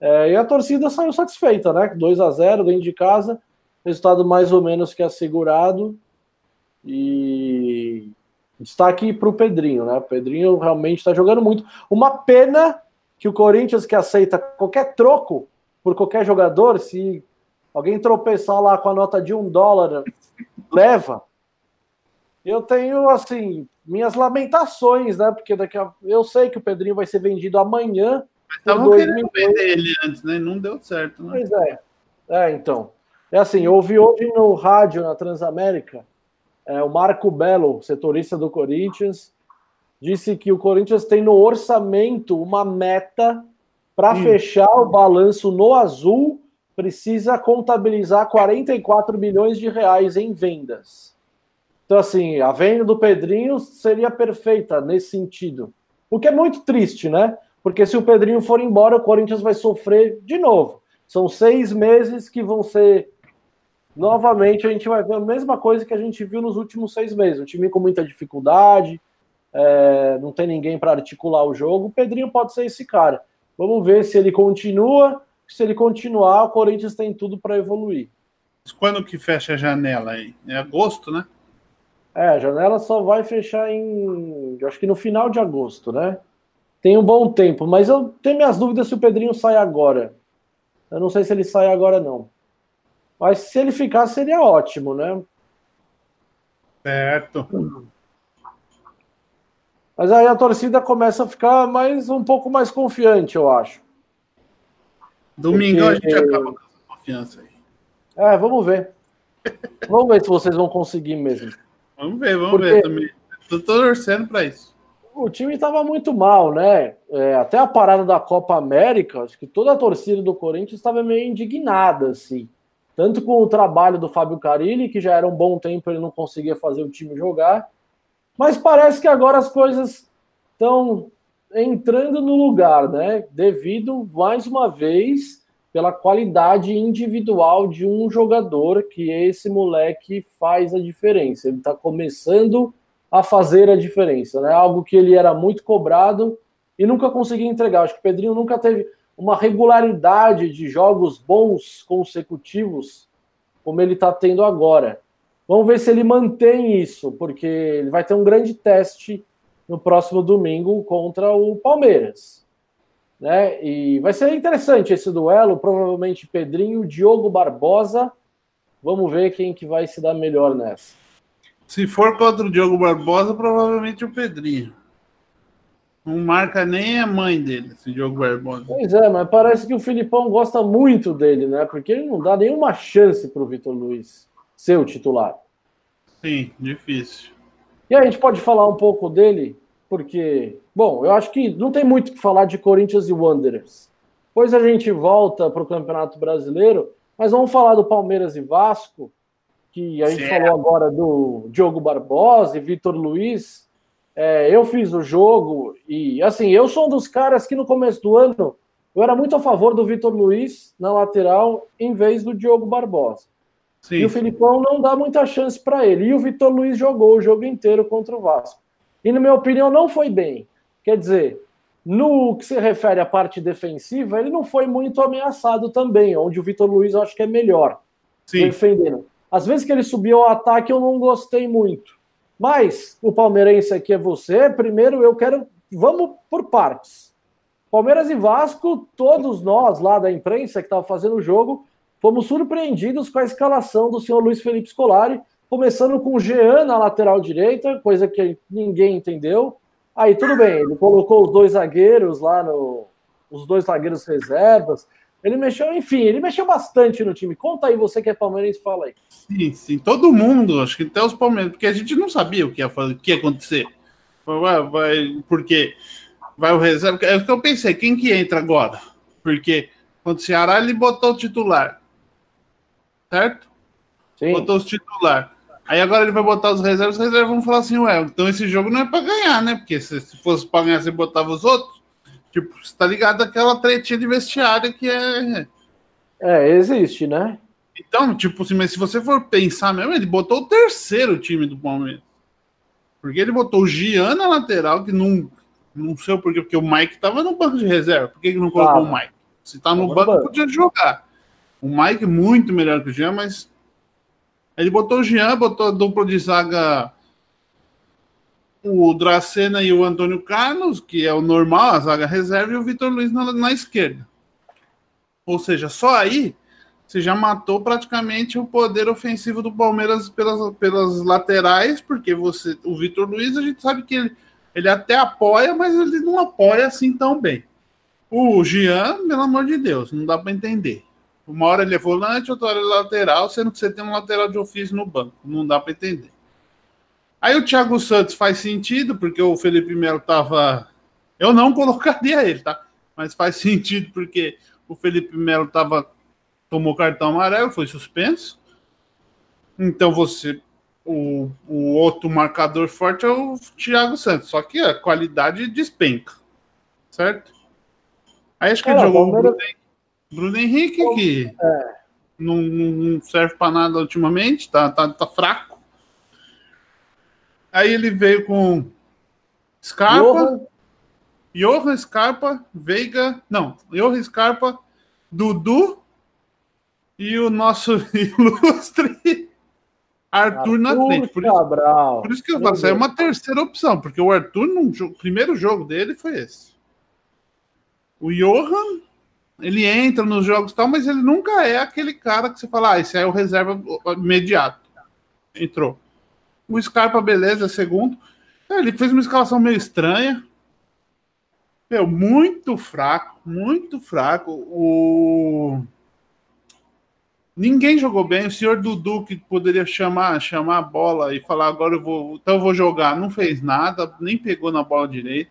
É, e a torcida saiu satisfeita, né? 2 a 0 dentro de casa, resultado mais ou menos que assegurado. E destaque para o Pedrinho, né? O Pedrinho realmente está jogando muito. Uma pena que o Corinthians, que aceita qualquer troco por qualquer jogador, se alguém tropeçar lá com a nota de um dólar, leva. Eu tenho, assim, minhas lamentações, né? Porque daqui a... eu sei que o Pedrinho vai ser vendido amanhã. Estavam querendo vender ele antes, né? Não deu certo, né? Pois é. É, então. É assim, eu ouvi hoje no rádio, na Transamérica, é, o Marco Belo, setorista do Corinthians, disse que o Corinthians tem no orçamento uma meta para hum. fechar o balanço no azul, precisa contabilizar 44 milhões de reais em vendas. Então, assim, a venda do Pedrinho seria perfeita nesse sentido. O que é muito triste, né? Porque se o Pedrinho for embora, o Corinthians vai sofrer de novo. São seis meses que vão ser novamente a gente vai ver a mesma coisa que a gente viu nos últimos seis meses. Um time com muita dificuldade, é, não tem ninguém para articular o jogo. O Pedrinho pode ser esse cara. Vamos ver se ele continua. Se ele continuar, o Corinthians tem tudo para evoluir. Quando que fecha a janela aí? É agosto, né? É, a janela só vai fechar em. Acho que no final de agosto, né? Tem um bom tempo, mas eu tenho minhas dúvidas se o Pedrinho sai agora. Eu não sei se ele sai agora, não. Mas se ele ficar, seria ótimo, né? Certo. Mas aí a torcida começa a ficar mais um pouco mais confiante, eu acho. Domingão Porque... a gente acaba com essa confiança aí. É, vamos ver. vamos ver se vocês vão conseguir mesmo. Vamos ver, vamos Porque... ver também. Tô torcendo para isso. O time estava muito mal, né? É, até a parada da Copa América, acho que toda a torcida do Corinthians estava meio indignada, assim tanto com o trabalho do Fábio Carilli, que já era um bom tempo ele não conseguia fazer o time jogar, mas parece que agora as coisas estão entrando no lugar, né? Devido mais uma vez pela qualidade individual de um jogador que esse moleque faz a diferença. Ele está começando a fazer a diferença, né? Algo que ele era muito cobrado e nunca conseguia entregar. Acho que o Pedrinho nunca teve uma regularidade de jogos bons consecutivos, como ele está tendo agora. Vamos ver se ele mantém isso, porque ele vai ter um grande teste no próximo domingo contra o Palmeiras. Né? E vai ser interessante esse duelo, provavelmente Pedrinho, Diogo Barbosa. Vamos ver quem que vai se dar melhor nessa. Se for contra o Diogo Barbosa, provavelmente o Pedrinho. Não marca nem a mãe dele, esse Diogo Barbosa. Pois é, mas parece que o Filipão gosta muito dele, né? Porque ele não dá nenhuma chance para o Vitor Luiz ser o titular. Sim, difícil. E a gente pode falar um pouco dele, porque, bom, eu acho que não tem muito o que falar de Corinthians e Wanderers. Depois a gente volta para o Campeonato Brasileiro, mas vamos falar do Palmeiras e Vasco, que a gente certo. falou agora do Diogo Barbosa e Vitor Luiz. É, eu fiz o jogo e, assim, eu sou um dos caras que no começo do ano eu era muito a favor do Vitor Luiz na lateral em vez do Diogo Barbosa. Sim. E o Filipão não dá muita chance para ele. E o Vitor Luiz jogou o jogo inteiro contra o Vasco. E, na minha opinião, não foi bem. Quer dizer, no que se refere à parte defensiva, ele não foi muito ameaçado também, onde o Vitor Luiz eu acho que é melhor Sim. defendendo. Às vezes que ele subiu ao ataque, eu não gostei muito. Mas o palmeirense aqui é você. Primeiro eu quero. Vamos por partes. Palmeiras e Vasco, todos nós lá da imprensa que estava fazendo o jogo, fomos surpreendidos com a escalação do senhor Luiz Felipe Scolari, começando com o Jean na lateral direita, coisa que ninguém entendeu. Aí tudo bem, ele colocou os dois zagueiros lá no. Os dois zagueiros reservas, ele mexeu, enfim, ele mexeu bastante no time. Conta aí, você que é palmeirense, fala aí. Sim, sim, todo mundo, acho que até os palmeirenses, porque a gente não sabia o que ia, fazer, o que ia acontecer. Vai, vai, porque vai o reserva. É o que eu pensei, quem que entra agora? Porque quando o Ceará ele botou o titular. Certo? Sim. Botou os titular. Aí agora ele vai botar os reservas, os reservas vão falar assim, ué, então esse jogo não é para ganhar, né? Porque se, se fosse para ganhar, você botava os outros. Tipo, você tá ligado àquela tretinha de vestiário que é. É, existe, né? Então, tipo assim, mas se você for pensar mesmo, ele botou o terceiro time do Palmeiras. Porque ele botou o Gian na lateral, que não, não sei o porquê, porque o Mike tava no banco de reserva. Por que, que não colocou o Mike? Se tá no banco, banco, podia jogar. O Mike é muito melhor que o Gian, mas ele botou o Jean, botou a dupla de zaga o Dracena e o Antônio Carlos, que é o normal, a zaga reserva, e o Vitor Luiz na, na, esquerda. Ou seja, só aí você já matou praticamente o poder ofensivo do Palmeiras pelas, pelas laterais, porque você, o Vitor Luiz, a gente sabe que ele, ele até apoia, mas ele não apoia assim tão bem. O Jean, pelo amor de Deus, não dá para entender. Uma hora ele é volante, outra hora ele é lateral, sendo que você tem um lateral de ofício no banco. Não dá para entender. Aí o Thiago Santos faz sentido, porque o Felipe Melo tava. Eu não (laughs) colocaria ele, tá? Mas faz sentido porque o Felipe Melo tava. Tomou cartão amarelo, foi suspenso. Então você. O, o outro marcador forte é o Thiago Santos. Só que a qualidade despenca. Certo? Aí acho que ele jogou Palmeiras... Bruno Henrique, que é. não, não, serve para nada ultimamente, tá, tá, tá fraco. Aí ele veio com Scarpa, Johan, Johan Scarpa, Veiga, não, Johan Scarpa, Dudu e o nosso (laughs) ilustre Arthur, Arthur na frente. Por isso, por isso que eu falo, é uma terceira opção, porque o Arthur, no primeiro jogo dele foi esse. O Johan ele entra nos jogos e tal, mas ele nunca é aquele cara que você fala, ah, esse é o reserva imediato. Entrou. O Scarpa, beleza, segundo. É, ele fez uma escalação meio estranha. Meu, muito fraco, muito fraco. O... Ninguém jogou bem. O senhor Dudu, que poderia chamar, chamar a bola e falar agora eu vou, então eu vou jogar, não fez nada, nem pegou na bola direito.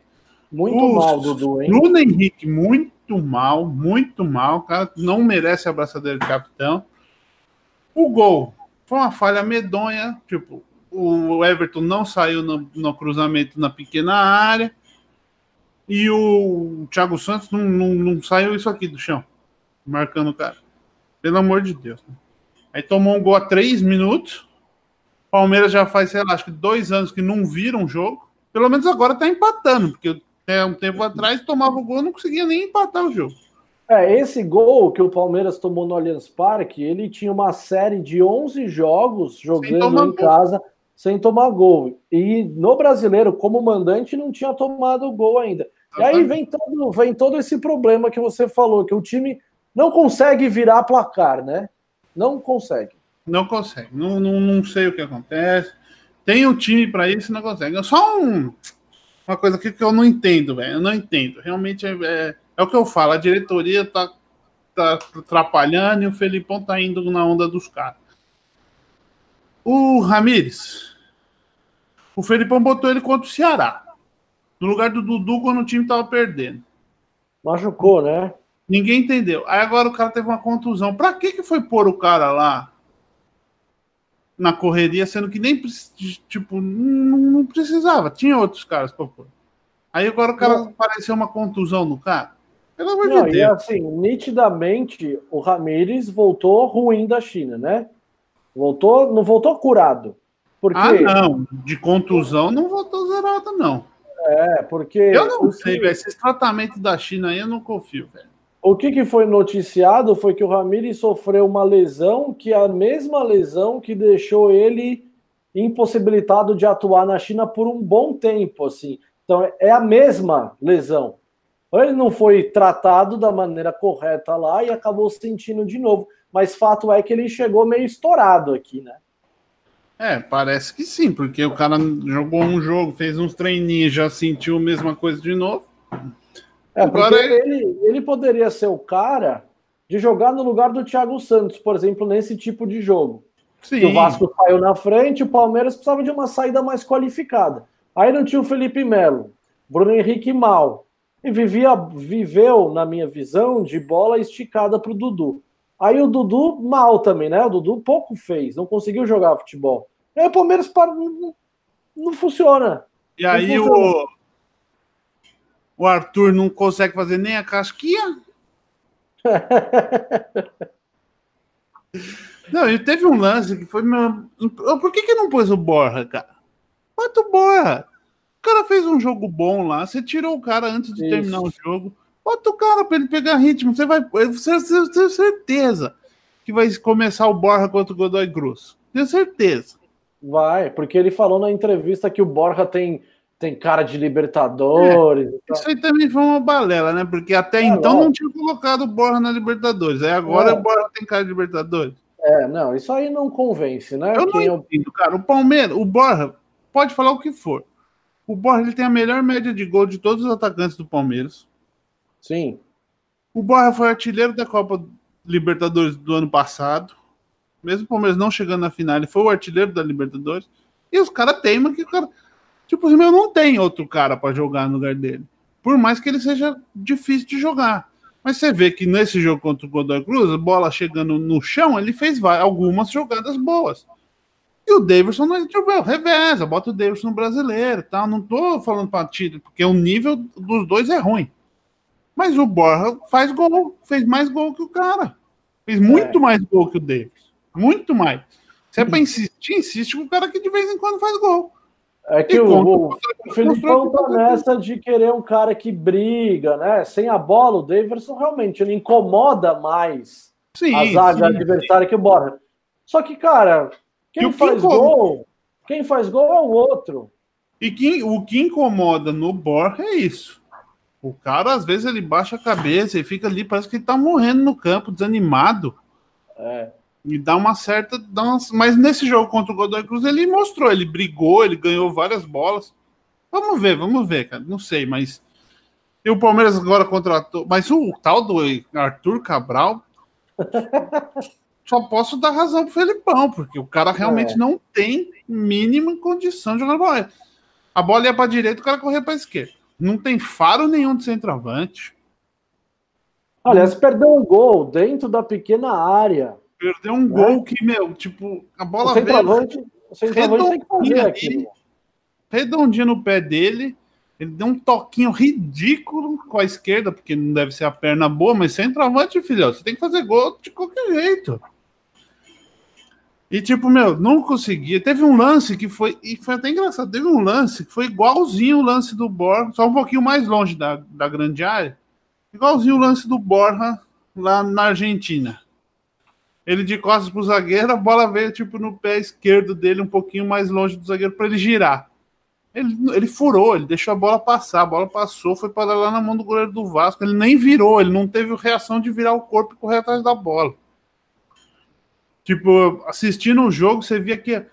Muito o mal, Dudu, hein? Bruno Henrique, muito muito mal, muito mal. O cara não merece a abraçadeira de capitão. O gol foi uma falha medonha. Tipo, o Everton não saiu no, no cruzamento na pequena área. E o Thiago Santos não, não, não, saiu isso aqui do chão, marcando o cara. Pelo amor de Deus. Né? Aí tomou um gol a três minutos. Palmeiras já faz, sei lá, acho que dois anos que não viram um jogo. Pelo menos agora tá empatando, porque é, um tempo atrás tomava o gol e não conseguia nem empatar o jogo. É, esse gol que o Palmeiras tomou no Allianz Parque, ele tinha uma série de 11 jogos jogando em casa sem tomar gol. E no brasileiro, como mandante, não tinha tomado gol ainda. E aí vem todo, vem todo esse problema que você falou, que o time não consegue virar placar, né? Não consegue. Não consegue. Não, não, não sei o que acontece. Tem um time para isso, não consegue. Só um uma coisa aqui que eu não entendo, velho. Eu não entendo. Realmente é, é, é, o que eu falo. A diretoria tá, tá atrapalhando e o Felipão tá indo na onda dos caras. O Ramires. O Felipão botou ele contra o Ceará. No lugar do Dudu quando o time tava perdendo. Machucou, né? Ninguém entendeu. Aí agora o cara teve uma contusão. Pra que que foi pôr o cara lá na correria, sendo que nem tipo não, não precisava, tinha outros caras para pôr. Aí agora o cara não. pareceu uma contusão no cara. Pelo amor não, de Deus. E assim, nitidamente o Ramires voltou ruim da China, né? Voltou, não voltou curado. Porque... Ah, não, de contusão não voltou zerado, não. É, porque. Eu não sei, velho. Esse tratamento da China aí eu não confio, velho. O que, que foi noticiado foi que o Ramires sofreu uma lesão, que é a mesma lesão que deixou ele impossibilitado de atuar na China por um bom tempo, assim. Então é a mesma lesão. Ele não foi tratado da maneira correta lá e acabou sentindo de novo. Mas fato é que ele chegou meio estourado aqui, né? É, parece que sim, porque o cara jogou um jogo, fez uns treininhos, já sentiu a mesma coisa de novo. É, Agora ele, ele poderia ser o cara de jogar no lugar do Thiago Santos, por exemplo, nesse tipo de jogo. Sim. o Vasco saiu na frente, o Palmeiras precisava de uma saída mais qualificada. Aí não tinha o Felipe Melo, Bruno Henrique mal. e vivia, viveu, na minha visão, de bola esticada para o Dudu. Aí o Dudu mal também, né? O Dudu pouco fez, não conseguiu jogar futebol. Aí o Palmeiras não, não funciona. E aí o, o Arthur não consegue fazer nem a casquinha? (laughs) não, e teve um lance que foi meu. Por que, que não pôs o Borra, cara? Bota o Borra. O cara fez um jogo bom lá. Você tirou o cara antes de Isso. terminar o jogo. Bota o cara para ele pegar ritmo. Você vai. Você tem certeza que vai começar o Borra contra o Godoy Grosso. Tenho certeza. Vai, porque ele falou na entrevista que o Borja tem, tem cara de Libertadores. É, isso aí também foi uma balela, né? Porque até é, então não tinha colocado o Borja na Libertadores. Aí agora é. o Borja tem cara de Libertadores. É, não, isso aí não convence, né? Eu Quem não entendo, cara. O Palmeiras, o Borja, pode falar o que for. O Borja ele tem a melhor média de gol de todos os atacantes do Palmeiras. Sim. O Borja foi artilheiro da Copa Libertadores do ano passado mesmo o Palmeiras não chegando na final, ele foi o artilheiro da Libertadores. E os caras teimam que o cara. Tipo, o meu não tem outro cara para jogar no lugar dele. Por mais que ele seja difícil de jogar. Mas você vê que nesse jogo contra o Godoy Cruz, a bola chegando no chão, ele fez algumas jogadas boas. E o Davidson não é tipo, reveza, bota o Davidson no brasileiro, tá? Não tô falando para título, porque o nível dos dois é ruim. Mas o Borja faz gol, fez mais gol que o cara. Fez muito é. mais gol que o Davidson. Muito mais. Se é pra (laughs) insistir, insiste com o cara que de vez em quando faz gol. É que o, o, o Felipão tá nessa de querer um cara que briga, né? Sem a bola, o Davidson realmente ele incomoda mais sim, a zaga adversária que o Borja. Só que, cara, quem faz gol, quem faz gol é o outro. E quem, o que incomoda no Borja é isso. O cara, às vezes, ele baixa a cabeça e fica ali, parece que ele tá morrendo no campo, desanimado. É. E dá uma certa. Dá uma... Mas nesse jogo contra o Godoy Cruz ele mostrou, ele brigou, ele ganhou várias bolas. Vamos ver, vamos ver, cara. Não sei, mas. E o Palmeiras agora contratou. Mas o tal do Arthur Cabral. (laughs) só posso dar razão pro Felipão, porque o cara realmente é. não tem mínima condição de jogar bola. A bola ia para direita, o cara corria para esquerda. Não tem faro nenhum de centroavante. Aliás, perdeu um gol dentro da pequena área. Perdeu um gol que, meu, tipo, a bola veio redondinha, redondinha no pé dele. Ele deu um toquinho ridículo com a esquerda, porque não deve ser a perna boa, mas centroavante, filho, você tem que fazer gol de qualquer jeito. E tipo, meu, não conseguia. Teve um lance que foi. E foi até engraçado. Teve um lance que foi igualzinho o lance do Borja, só um pouquinho mais longe da, da grande área. Igualzinho o lance do Borja lá na Argentina. Ele de costas pro zagueiro, a bola veio tipo no pé esquerdo dele, um pouquinho mais longe do zagueiro, para ele girar. Ele, ele furou, ele deixou a bola passar, a bola passou, foi para lá na mão do goleiro do Vasco. Ele nem virou, ele não teve reação de virar o corpo e correr atrás da bola. Tipo, assistindo o jogo, você via que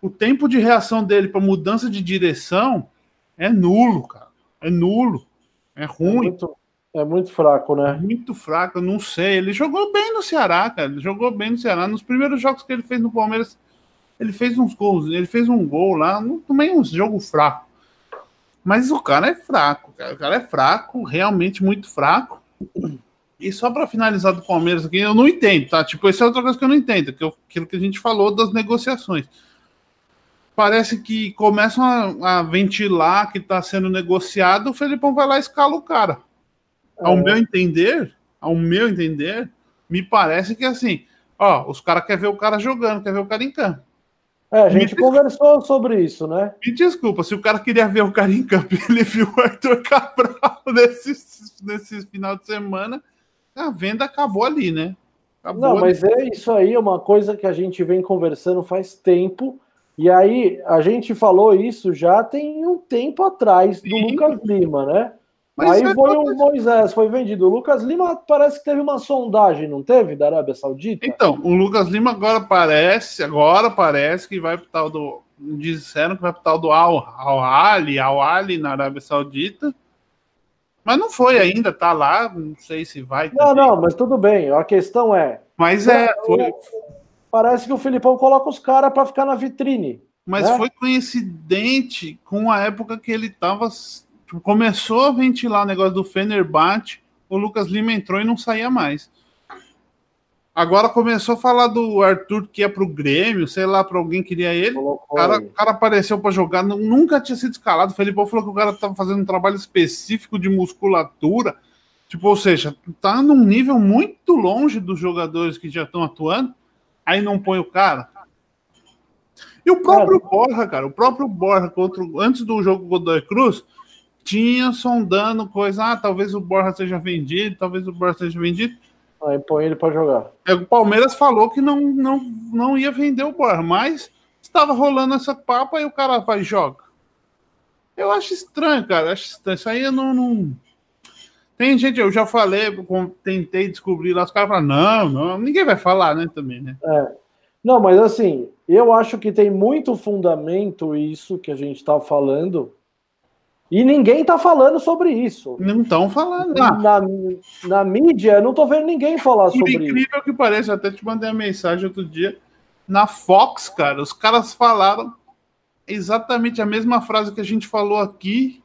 o tempo de reação dele para mudança de direção é nulo, cara. É nulo. É ruim. É muito, é muito fraco, né? Muito fraco, eu não sei. Ele jogou bem no Ceará, cara. Ele jogou bem no Ceará. Nos primeiros jogos que ele fez no Palmeiras, ele fez uns gols. Ele fez um gol lá, também um jogo fraco. Mas o cara é fraco, cara. O cara é fraco, realmente muito fraco. E só para finalizar do Palmeiras aqui, eu não entendo, tá? Tipo, essa é outra coisa que eu não entendo, que é aquilo que a gente falou das negociações. Parece que começam a, a ventilar que está sendo negociado, o Felipão vai lá e escala o cara. Ao é. meu entender, ao meu entender, me parece que assim, ó, os caras querem ver o cara jogando, quer ver o cara em campo. É, a gente me conversou sobre isso, né? Me desculpa, se o cara queria ver o cara em campo (laughs) ele viu o Arthur Cabral (laughs) nesse, nesse final de semana, a venda acabou ali, né? Acabou Não, ali. mas é isso aí, é uma coisa que a gente vem conversando faz tempo. E aí, a gente falou isso já tem um tempo atrás do Sim. Lucas Lima, né? Mas Aí foi o Moisés, foi vendido. O Lucas Lima parece que teve uma sondagem, não teve, da Arábia Saudita? Então, o Lucas Lima agora parece, agora parece que vai pro tal do. Disseram que vai pro tal do Al-Ali, Al ali na Arábia Saudita. Mas não foi ainda, tá lá, não sei se vai. Não, também. não, mas tudo bem. A questão é. Mas é. Foi... Parece que o Filipão coloca os caras para ficar na vitrine. Mas né? foi coincidente com a época que ele tava Tipo, começou a ventilar o negócio do Fenerbahçe, o Lucas Lima entrou e não saía mais. Agora começou a falar do Arthur que ia pro Grêmio, sei lá, para alguém queria ele. O cara, o cara apareceu para jogar, nunca tinha sido escalado. O Felipão falou que o cara estava fazendo um trabalho específico de musculatura. Tipo, ou seja, tá num nível muito longe dos jogadores que já estão atuando. Aí não põe o cara. E o próprio cara, Borja, cara, o próprio Borja, contra, antes do jogo Godoy Cruz, tinha sondando coisa. Ah, talvez o Borja seja vendido, talvez o Borja seja vendido. Aí põe ele para jogar. É, o Palmeiras falou que não, não, não ia vender o Borja, mas estava rolando essa papa e o cara vai e joga. Eu acho estranho, cara. Acho estranho. Isso aí eu não, não. Tem gente, eu já falei, tentei descobrir lá, os caras falam, não, não, ninguém vai falar, né, também, né? É. Não, mas assim, eu acho que tem muito fundamento isso que a gente tá falando, e ninguém tá falando sobre isso. Não estão falando. Na, na, mídia, eu não tô vendo ninguém falar sobre isso. incrível que pareça, até te mandei a mensagem outro dia. Na Fox, cara, os caras falaram exatamente a mesma frase que a gente falou aqui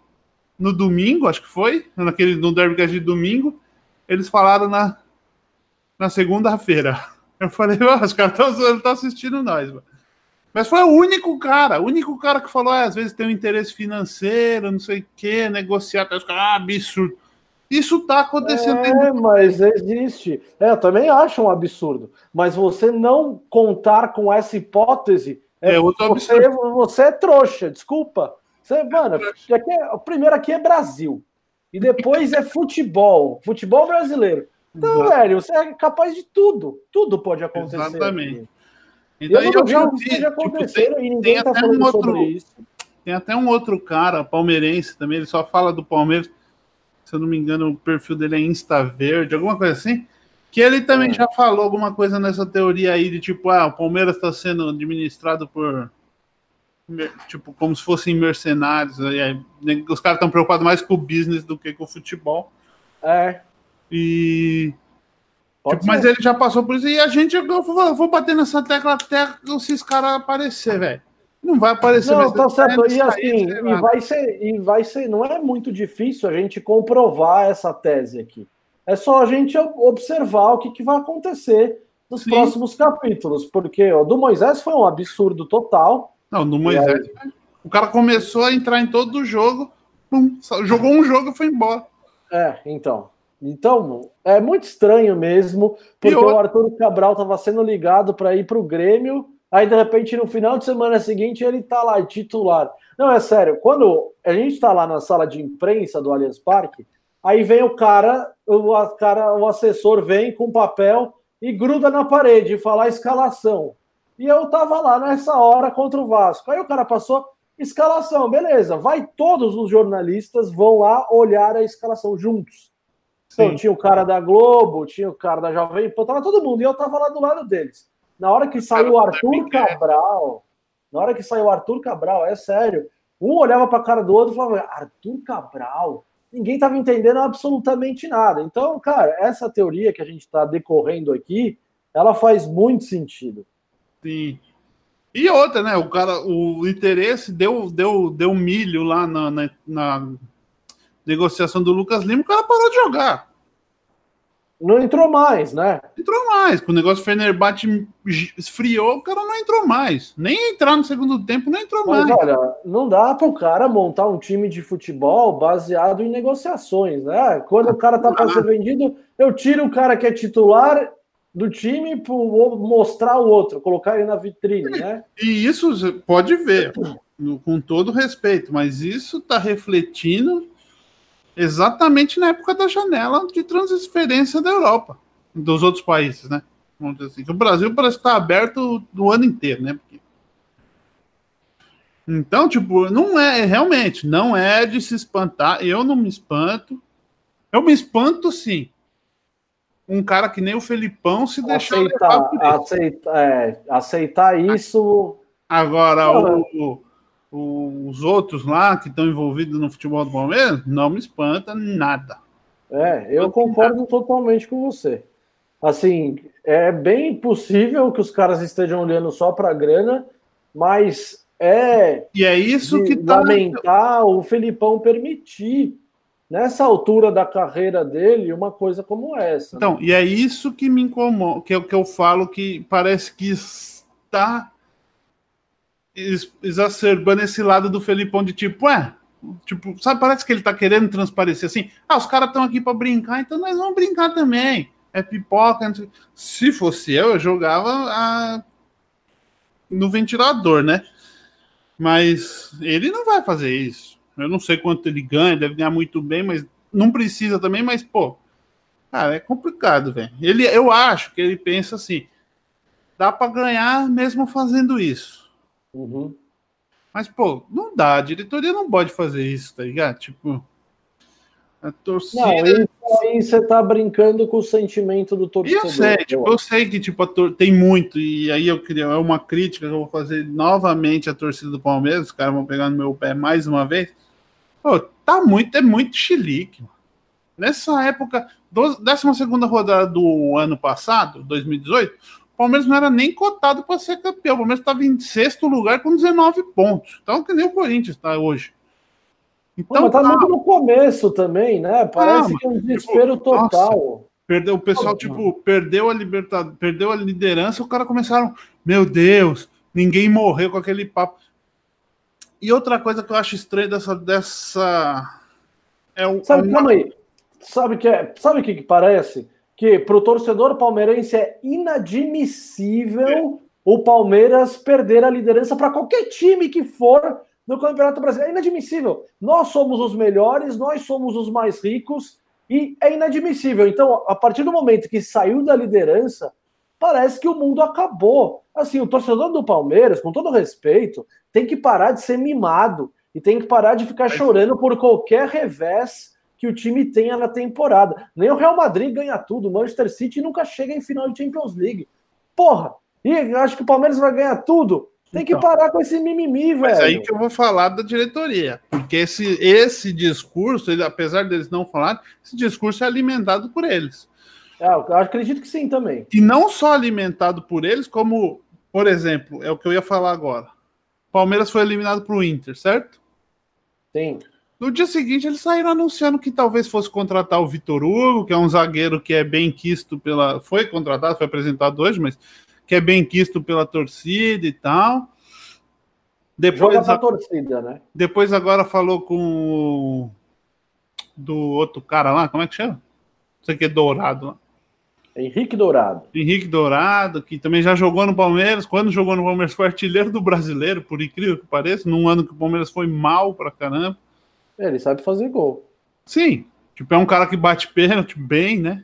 no domingo, acho que foi, naquele, no Derbycast de domingo. Eles falaram na, na segunda-feira. Eu falei, os caras estão assistindo nós, mano. Mas foi o único cara, o único cara que falou, ah, às vezes tem um interesse financeiro, não sei o quê, negociar, tá, ah, absurdo. Isso tá acontecendo. É, mas existe. É, eu também acho um absurdo. Mas você não contar com essa hipótese, é, é você, você é trouxa, desculpa. Você, mano, aqui é, o primeiro aqui é Brasil. E depois é futebol, futebol brasileiro. Então, Exato. velho, você é capaz de tudo. Tudo pode acontecer. Exatamente. Aqui. Então, eu, eu já vi, tipo, tem, tem tá até um outro, Tem até um outro cara, palmeirense também, ele só fala do Palmeiras. Se eu não me engano, o perfil dele é Insta Verde, alguma coisa assim. Que ele também é. já falou alguma coisa nessa teoria aí de tipo, ah, o Palmeiras está sendo administrado por tipo, como se fossem mercenários. Aí, os caras estão preocupados mais com o business do que com o futebol. É. E Tipo, mas ele já passou por isso e a gente, eu vou, vou bater nessa tecla até esses caras aparecer, velho. Não vai aparecer. Não, tá certo. E assim, e vai ser, e vai ser, não é muito difícil a gente comprovar essa tese aqui. É só a gente observar o que, que vai acontecer nos Sim. próximos capítulos, porque o do Moisés foi um absurdo total. Não, do Moisés, aí... o cara começou a entrar em todo o jogo, pum, jogou um jogo e foi embora. É, então. Então, é muito estranho mesmo, porque o Arthur Cabral estava sendo ligado para ir para o Grêmio, aí de repente no final de semana seguinte ele está lá titular. Não, é sério, quando a gente está lá na sala de imprensa do Allianz Parque, aí vem o cara, o, cara, o assessor vem com papel e gruda na parede e fala a escalação. E eu tava lá nessa hora contra o Vasco. Aí o cara passou escalação, beleza. Vai todos os jornalistas vão lá olhar a escalação juntos. Então, tinha o cara da Globo, tinha o cara da Jovem Pan, tava todo mundo, e eu tava lá do lado deles. Na hora que saiu o Arthur Cabral, na hora que saiu o Arthur Cabral, é sério, um olhava para a cara do outro e falava, Arthur Cabral? Ninguém tava entendendo absolutamente nada. Então, cara, essa teoria que a gente está decorrendo aqui, ela faz muito sentido. Sim. E outra, né? O cara, o interesse deu, deu, deu milho lá na, na, na negociação do Lucas Lima, o cara parou de jogar. Não entrou mais, né? Entrou mais. Com o negócio Fenerbahçe esfriou, o cara não entrou mais. Nem entrar no segundo tempo, não entrou Mas, mais. olha, não dá para o cara montar um time de futebol baseado em negociações, né? Quando o cara tá para ser vendido, eu tiro o cara que é titular do time para mostrar o outro, colocar ele na vitrine, né? E isso pode ver, com todo respeito, mas isso está refletindo exatamente na época da janela de transferência da Europa, dos outros países, né? Vamos dizer assim. O Brasil parece estar aberto do ano inteiro, né? Porque... Então, tipo, não é realmente, não é de se espantar. Eu não me espanto. Eu me espanto sim. Um cara que nem o Felipão se deixar aceitar, aceitar, é, aceitar isso. Agora, o, os outros lá que estão envolvidos no futebol do Palmeiras, não me espanta nada. É, eu concordo totalmente com você. Assim, é bem possível que os caras estejam olhando só para a grana, mas é. E é isso que tá. Lamentar o Felipão permitir, nessa altura da carreira dele, uma coisa como essa. Então, né? e é isso que me incomoda, que é o que eu falo que parece que está exacerbando esse lado do Felipão de tipo, é. Tipo, sabe, parece que ele tá querendo transparecer assim. Ah, os caras estão aqui para brincar, então nós vamos brincar também. É pipoca. Se fosse eu, eu jogava a... no ventilador, né? Mas ele não vai fazer isso. Eu não sei quanto ele ganha, deve ganhar muito bem, mas não precisa também, mas, pô, cara, é complicado, velho. Ele, eu acho que ele pensa assim: dá para ganhar mesmo fazendo isso. Uhum. Mas, pô, não dá. A diretoria não pode fazer isso, tá ligado? Tipo. A torcida. Não, aí você tá brincando com o sentimento do torcedor. Eu sei, tipo, eu sei que tipo, tor... tem muito, e aí eu queria. É uma crítica que eu vou fazer novamente à torcida do Palmeiras, os caras vão pegar no meu pé mais uma vez. Pô, tá muito, é muito chilique. Mano. Nessa época, 12 segunda rodada do ano passado, 2018, o Palmeiras não era nem cotado para ser campeão. O Palmeiras estava em sexto lugar com 19 pontos. Então, que nem o Corinthians está hoje. Então, Pô, tá, tá muito no começo também, né? Parece ah, que é um tipo, desespero tipo, total. Nossa, perdeu, o pessoal, tipo, perdeu a libertad... perdeu a liderança, o cara começaram, meu Deus, ninguém morreu com aquele papo. E outra coisa que eu acho estranha dessa. dessa... É o, Sabe, calma aí. Sabe que é, sabe o que, que parece? Que para o torcedor palmeirense é inadmissível o Palmeiras perder a liderança para qualquer time que for no Campeonato Brasileiro. É inadmissível. Nós somos os melhores, nós somos os mais ricos e é inadmissível. Então, a partir do momento que saiu da liderança, parece que o mundo acabou. Assim, o torcedor do Palmeiras, com todo respeito, tem que parar de ser mimado e tem que parar de ficar chorando por qualquer revés que o time tenha na temporada. Nem o Real Madrid ganha tudo, o Manchester City nunca chega em final de Champions League. Porra! E acho que o Palmeiras vai ganhar tudo. Tem que então, parar com esse mimimi, velho. Mas aí que eu vou falar da diretoria. Porque esse, esse discurso, ele, apesar deles não falarem, esse discurso é alimentado por eles. É, eu acredito que sim também. E não só alimentado por eles, como, por exemplo, é o que eu ia falar agora. Palmeiras foi eliminado para o Inter, certo? Sim. No dia seguinte, eles saíram anunciando que talvez fosse contratar o Vitor Hugo, que é um zagueiro que é bem quisto pela. Foi contratado, foi apresentado hoje, mas que é bem quisto pela torcida e tal. Depois, Joga pra torcida, né? Depois agora falou com o do outro cara lá, como é que chama? Não sei que é Dourado lá. Henrique Dourado. Henrique Dourado, que também já jogou no Palmeiras. Quando jogou no Palmeiras, foi artilheiro do brasileiro, por incrível que pareça, num ano que o Palmeiras foi mal pra caramba. É, ele sabe fazer gol. Sim, tipo, é um cara que bate pênalti bem, né?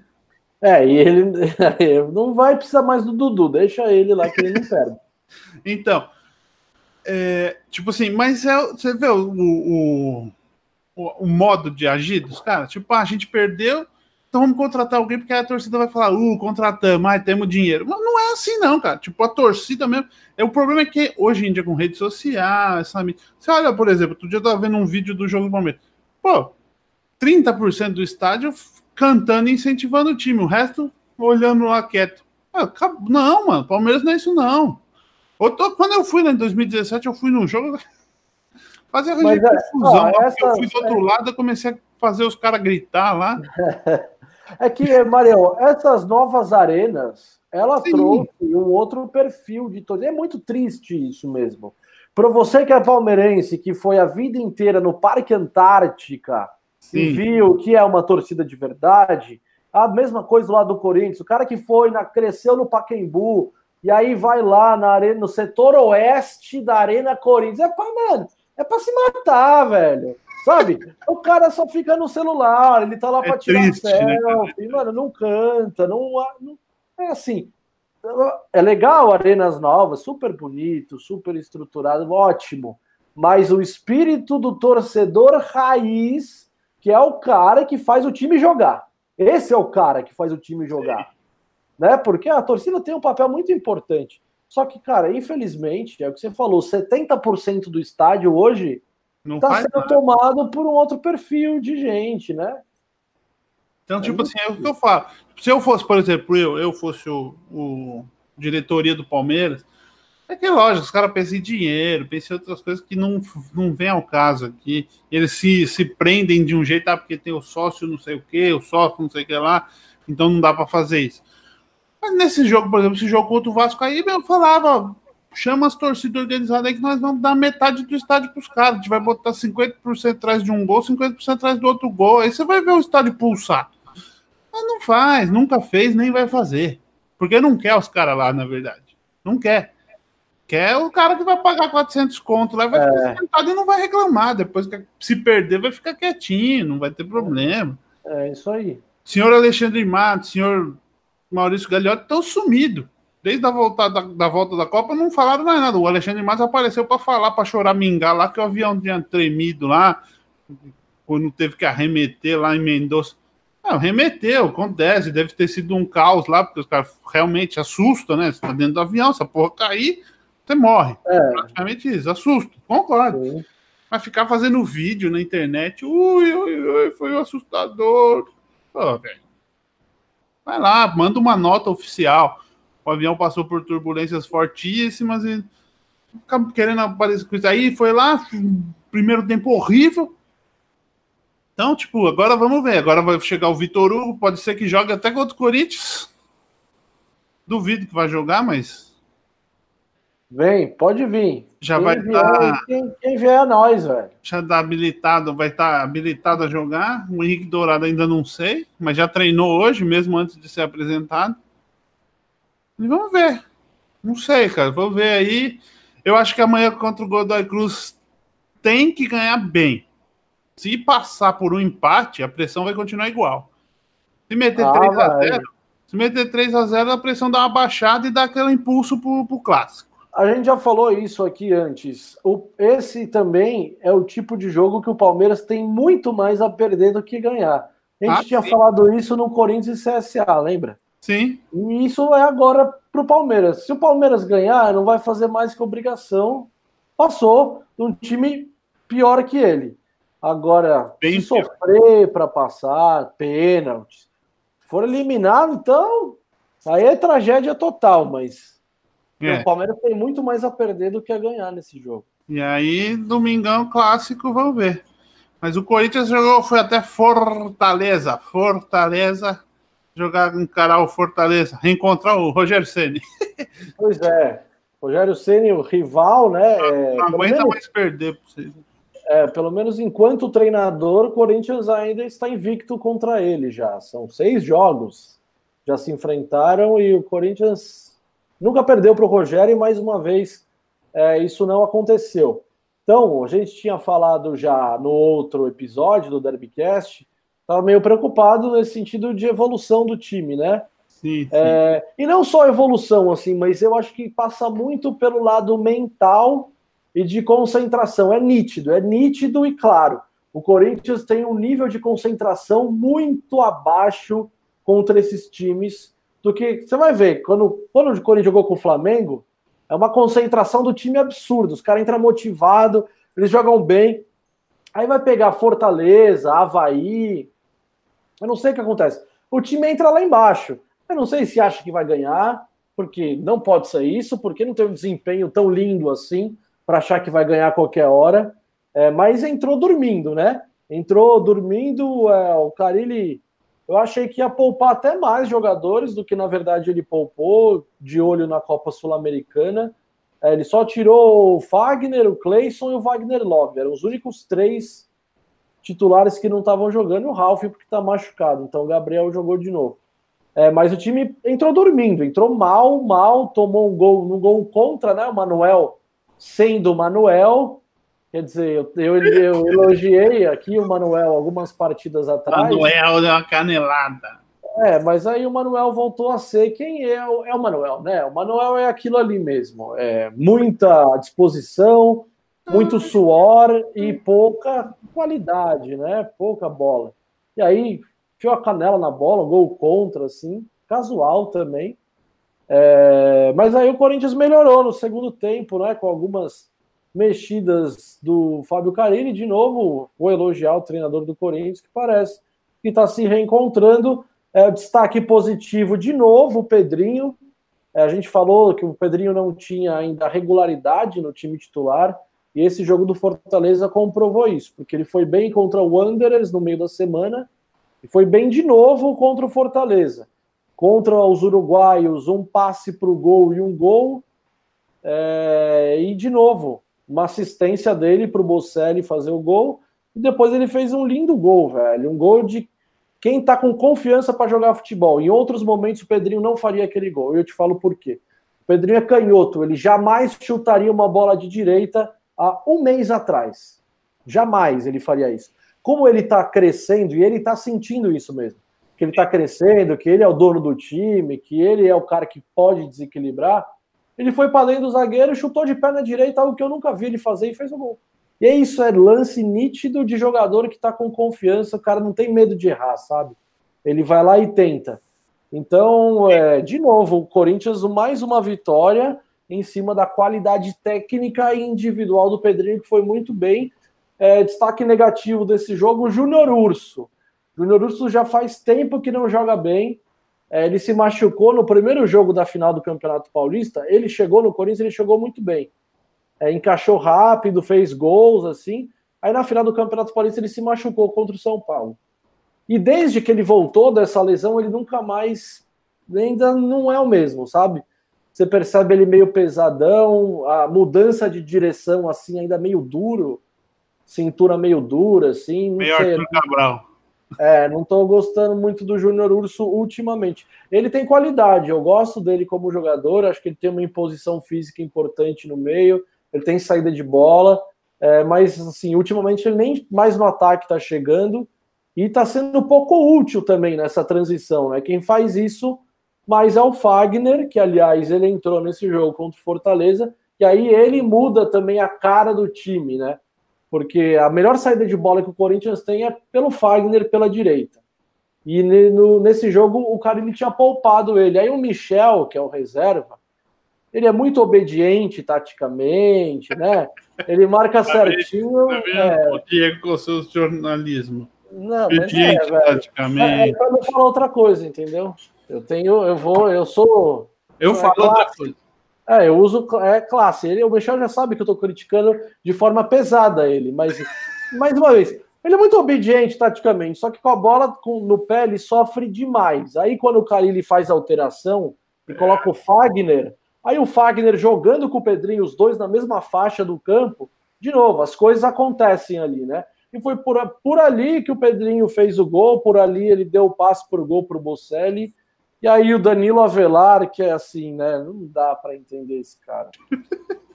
É, e ele (laughs) não vai precisar mais do Dudu, deixa ele lá que ele não perde. (laughs) então, é, tipo assim, mas é, você vê o, o, o, o, modo de agir dos caras? Tipo, ah, a gente perdeu, então vamos contratar alguém, porque a torcida vai falar, uh, contratamos, ah, temos dinheiro. Mas não é assim, não, cara. Tipo, a torcida mesmo. É, o problema é que hoje em dia, com rede social, sabe? Você olha, por exemplo, outro dia eu tava vendo um vídeo do jogo do Palmeiras. Pô, 30% do estádio cantando e incentivando o time, o resto olhando lá quieto. Ah, não, mano, Palmeiras não é isso, não. Tô, quando eu fui né, em 2017, eu fui no jogo. (laughs) Fazia Mas, é, confusão. Ó, essa, eu fui do outro é... lado, eu comecei a fazer os caras gritar lá. (laughs) É que, Mariel, essas novas arenas, ela Sim. trouxe um outro perfil de todo. É muito triste isso mesmo. Para você que é palmeirense, que foi a vida inteira no Parque Antártica, Sim. e viu que é uma torcida de verdade. A mesma coisa lá do Corinthians, o cara que foi, na, cresceu no Paquembu, e aí vai lá na arena, no setor oeste da Arena Corinthians. É pra, mano, é pra se matar, velho. Sabe? o cara só fica no celular, ele tá lá é pra tirar triste, né, selfie, né? mano, não canta, não, não. É assim. É legal, arenas novas, super bonito, super estruturado, ótimo. Mas o espírito do torcedor raiz que é o cara que faz o time jogar. Esse é o cara que faz o time jogar. Né? Porque a torcida tem um papel muito importante. Só que, cara, infelizmente, é o que você falou, 70% do estádio hoje está sendo nada. tomado por um outro perfil de gente, né? Então, tipo assim, é o que eu falo. Se eu fosse, por exemplo, eu, eu fosse o, o diretoria do Palmeiras, É que lógico, os caras pensam em dinheiro, pensam em outras coisas que não, não vem ao caso aqui. Eles se, se prendem de um jeito, ah, porque tem o sócio não sei o que, o sócio não sei o que lá, então não dá para fazer isso. Mas nesse jogo, por exemplo, esse jogo contra o Vasco aí, eu falava, chama as torcidas organizadas aí que nós vamos dar metade do estádio para os caras. A gente vai botar 50% atrás de um gol, 50% atrás do outro gol. Aí você vai ver o estádio pulsar. Mas não faz, nunca fez, nem vai fazer. Porque não quer os caras lá, na verdade. Não quer. Quer o cara que vai pagar 400 conto lá, vai é. ficar sentado e não vai reclamar. Depois, se perder, vai ficar quietinho, não vai ter problema. É isso aí. Senhor Alexandre Matos, senhor Maurício Gagliotti estão sumidos. Desde a volta da, da, volta da Copa não falaram mais nada. O Alexandre Matos apareceu para falar, para chorar mingar lá, que o avião tinha tremido lá, quando teve que arremeter lá em Mendoza. Não, remeteu, acontece, deve ter sido um caos lá, porque os caras realmente assustam, né? Você tá dentro do avião, essa porra cair, você morre. É. Praticamente isso, assusta, concordo. Sim. Mas ficar fazendo vídeo na internet, ui, ui, ui, foi assustador. Pô, velho. Vai lá, manda uma nota oficial. O avião passou por turbulências fortíssimas e querendo aparecer com isso. Aí foi lá, primeiro tempo horrível. Então, tipo, agora vamos ver. Agora vai chegar o Vitor Hugo, pode ser que jogue até contra o Corinthians. Duvido que vai jogar, mas. Vem, pode vir. Já quem vai estar. Tá... Quem, quem vier é nós, velho. Já tá habilitado, vai estar tá habilitado a jogar. O Henrique Dourado ainda não sei, mas já treinou hoje, mesmo antes de ser apresentado. E vamos ver. Não sei, cara. Vou ver aí. Eu acho que amanhã contra o Godoy Cruz tem que ganhar bem. Se passar por um empate, a pressão vai continuar igual. Se meter ah, 3 a 0 se meter 3 a 0 a pressão dá uma baixada e dá aquele impulso pro, pro clássico. A gente já falou isso aqui antes. O, esse também é o tipo de jogo que o Palmeiras tem muito mais a perder do que ganhar. A gente ah, tinha sim. falado isso no Corinthians e CSA, lembra? Sim. E isso é agora pro Palmeiras. Se o Palmeiras ganhar, não vai fazer mais que obrigação. Passou de um time pior que ele. Agora, Bem se sofrer para passar, pênaltis, for eliminado, então aí é tragédia total, mas é. o Palmeiras tem muito mais a perder do que a ganhar nesse jogo. E aí, domingão clássico, vamos ver. Mas o Corinthians jogou, foi até Fortaleza. Fortaleza jogar, encarar o Fortaleza, reencontrar o Rogério Ceni. (laughs) Pois é. Rogério Ceni, o rival, né? Não, é, não aguenta menos... mais perder para vocês. É, pelo menos enquanto treinador, o Corinthians ainda está invicto contra ele já. São seis jogos. Já se enfrentaram e o Corinthians nunca perdeu para o Rogério e mais uma vez é, isso não aconteceu. Então, a gente tinha falado já no outro episódio do Derbycast, estava meio preocupado nesse sentido de evolução do time, né? Sim, sim. É, e não só evolução, assim, mas eu acho que passa muito pelo lado mental e de concentração. É nítido, é nítido e claro. O Corinthians tem um nível de concentração muito abaixo contra esses times do que você vai ver. Quando, quando o Corinthians jogou com o Flamengo, é uma concentração do time absurda. Os caras entram motivados, eles jogam bem. Aí vai pegar Fortaleza, Havaí. Eu não sei o que acontece. O time entra lá embaixo. Eu não sei se acha que vai ganhar, porque não pode ser isso, porque não tem um desempenho tão lindo assim para achar que vai ganhar a qualquer hora, é, mas entrou dormindo, né? Entrou dormindo, é, o Carilli, eu achei que ia poupar até mais jogadores do que na verdade ele poupou, de olho na Copa Sul-Americana. É, ele só tirou o Fagner, o Cleison e o Wagner Love, eram os únicos três titulares que não estavam jogando, o Ralf porque está machucado, então o Gabriel jogou de novo. É, mas o time entrou dormindo, entrou mal, mal, tomou um gol, um gol contra, né? O Manuel sendo o Manuel. Quer dizer, eu, eu, eu, elogiei aqui o Manuel algumas partidas atrás. Manuel deu uma canelada. É, mas aí o Manuel voltou a ser quem é, o, é o Manuel, né? O Manuel é aquilo ali mesmo. É muita disposição, muito suor e pouca qualidade, né? Pouca bola. E aí, tinha a canela na bola, gol contra, assim, casual também. É, mas aí o Corinthians melhorou no segundo tempo, né? Com algumas mexidas do Fábio Carini. De novo, vou elogiar o treinador do Corinthians, que parece que está se reencontrando. É, destaque positivo de novo, o Pedrinho. É, a gente falou que o Pedrinho não tinha ainda regularidade no time titular, e esse jogo do Fortaleza comprovou isso, porque ele foi bem contra o Wanderers no meio da semana, e foi bem de novo contra o Fortaleza. Contra os uruguaios, um passe para o gol e um gol, é, e de novo, uma assistência dele para o Bocelli fazer o gol. E depois ele fez um lindo gol, velho. Um gol de quem está com confiança para jogar futebol. Em outros momentos o Pedrinho não faria aquele gol. Eu te falo por quê. O Pedrinho é canhoto, ele jamais chutaria uma bola de direita há um mês atrás. Jamais ele faria isso. Como ele está crescendo, e ele está sentindo isso mesmo, que ele está crescendo, que ele é o dono do time, que ele é o cara que pode desequilibrar, ele foi para dentro do zagueiro, chutou de perna direita, algo que eu nunca vi ele fazer e fez o gol. E é isso, é lance nítido de jogador que está com confiança, o cara não tem medo de errar, sabe? Ele vai lá e tenta. Então, é, de novo, o Corinthians mais uma vitória em cima da qualidade técnica e individual do Pedrinho, que foi muito bem. É, destaque negativo desse jogo, Júnior Urso. Júnior Urso já faz tempo que não joga bem, é, ele se machucou no primeiro jogo da final do Campeonato Paulista. Ele chegou no Corinthians, ele chegou muito bem. É, encaixou rápido, fez gols, assim. Aí na final do Campeonato Paulista ele se machucou contra o São Paulo. E desde que ele voltou dessa lesão, ele nunca mais. Ainda não é o mesmo, sabe? Você percebe ele meio pesadão, a mudança de direção, assim, ainda meio duro, cintura meio dura, assim. Meio Arthur Cabral. É, não estou gostando muito do Júnior Urso ultimamente. Ele tem qualidade, eu gosto dele como jogador, acho que ele tem uma imposição física importante no meio, ele tem saída de bola, é, mas assim, ultimamente ele nem mais no ataque está chegando e está sendo pouco útil também nessa transição, né? Quem faz isso mais é o Fagner, que aliás ele entrou nesse jogo contra o Fortaleza, e aí ele muda também a cara do time, né? porque a melhor saída de bola que o Corinthians tem é pelo Fagner pela direita. E no, nesse jogo o cara ele tinha poupado ele. Aí o Michel, que é o reserva, ele é muito obediente taticamente, né? Ele marca (laughs) tá certinho. Tá vendo é... o Diego com o seu jornalismo. Não, obediente mas é, taticamente. É, é pra não falar outra coisa, entendeu? Eu tenho, eu vou, eu sou. Eu falo classe, outra coisa. É, eu uso é classe. Ele, o Michel já sabe que eu estou criticando de forma pesada ele, mas (laughs) mais uma vez, ele é muito obediente taticamente, só que com a bola com, no pé ele sofre demais. Aí quando o Carilli faz a alteração e coloca o Fagner, aí o Fagner jogando com o Pedrinho, os dois na mesma faixa do campo, de novo, as coisas acontecem ali, né? E foi por, por ali que o Pedrinho fez o gol, por ali ele deu o passe para o gol para o Bocelli e aí o Danilo Avelar, que é assim, né? Não dá para entender esse cara.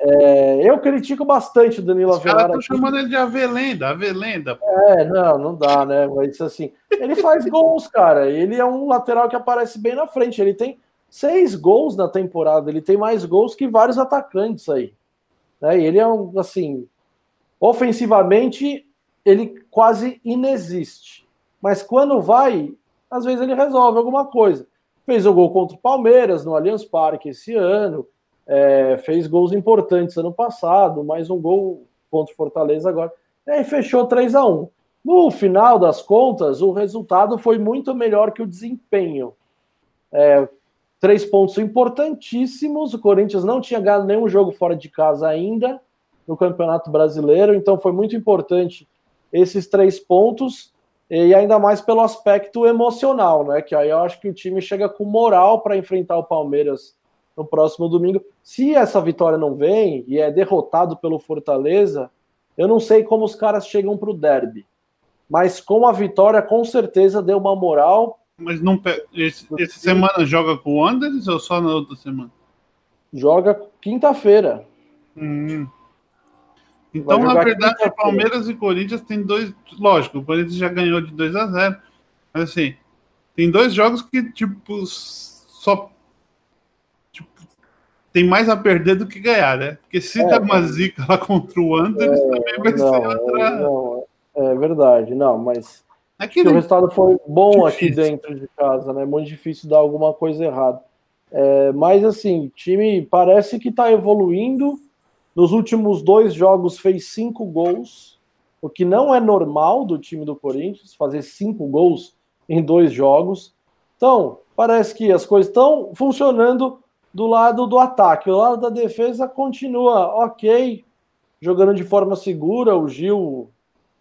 É, eu critico bastante o Danilo Os Avelar. Estão chamando ele de Avelenda, Avelenda. É, não, não dá, né? Mas assim, ele faz gols, cara. Ele é um lateral que aparece bem na frente. Ele tem seis gols na temporada. Ele tem mais gols que vários atacantes aí. Né? Ele é um, assim, ofensivamente, ele quase inexiste. Mas quando vai, às vezes ele resolve alguma coisa. Fez o gol contra o Palmeiras no Allianz Parque esse ano, é, fez gols importantes ano passado, mais um gol contra o Fortaleza agora. E aí fechou 3 a 1 No final das contas, o resultado foi muito melhor que o desempenho. É, três pontos importantíssimos. O Corinthians não tinha ganhado nenhum jogo fora de casa ainda no Campeonato Brasileiro, então foi muito importante esses três pontos e ainda mais pelo aspecto emocional, né? Que aí eu acho que o time chega com moral para enfrentar o Palmeiras no próximo domingo. Se essa vitória não vem e é derrotado pelo Fortaleza, eu não sei como os caras chegam para o derby. Mas com a vitória, com certeza deu uma moral. Mas não esse, essa semana joga com o Anders ou só na outra semana? Joga quinta-feira. Hum. Então, na verdade, Palmeiras e Corinthians tem dois. Lógico, o Corinthians já ganhou de 2 a 0 Mas assim, tem dois jogos que, tipo, só. Tipo, tem mais a perder do que ganhar, né? Porque se é, der uma zica lá contra o Anderson, é, também vai não, ser outra. Não, é verdade, não, mas. Aqui o resultado foi bom difícil. aqui dentro de casa, né? Muito difícil dar alguma coisa errada. É, mas assim, o time parece que está evoluindo nos últimos dois jogos fez cinco gols, o que não é normal do time do Corinthians, fazer cinco gols em dois jogos. Então, parece que as coisas estão funcionando do lado do ataque. O lado da defesa continua ok, jogando de forma segura. O Gil,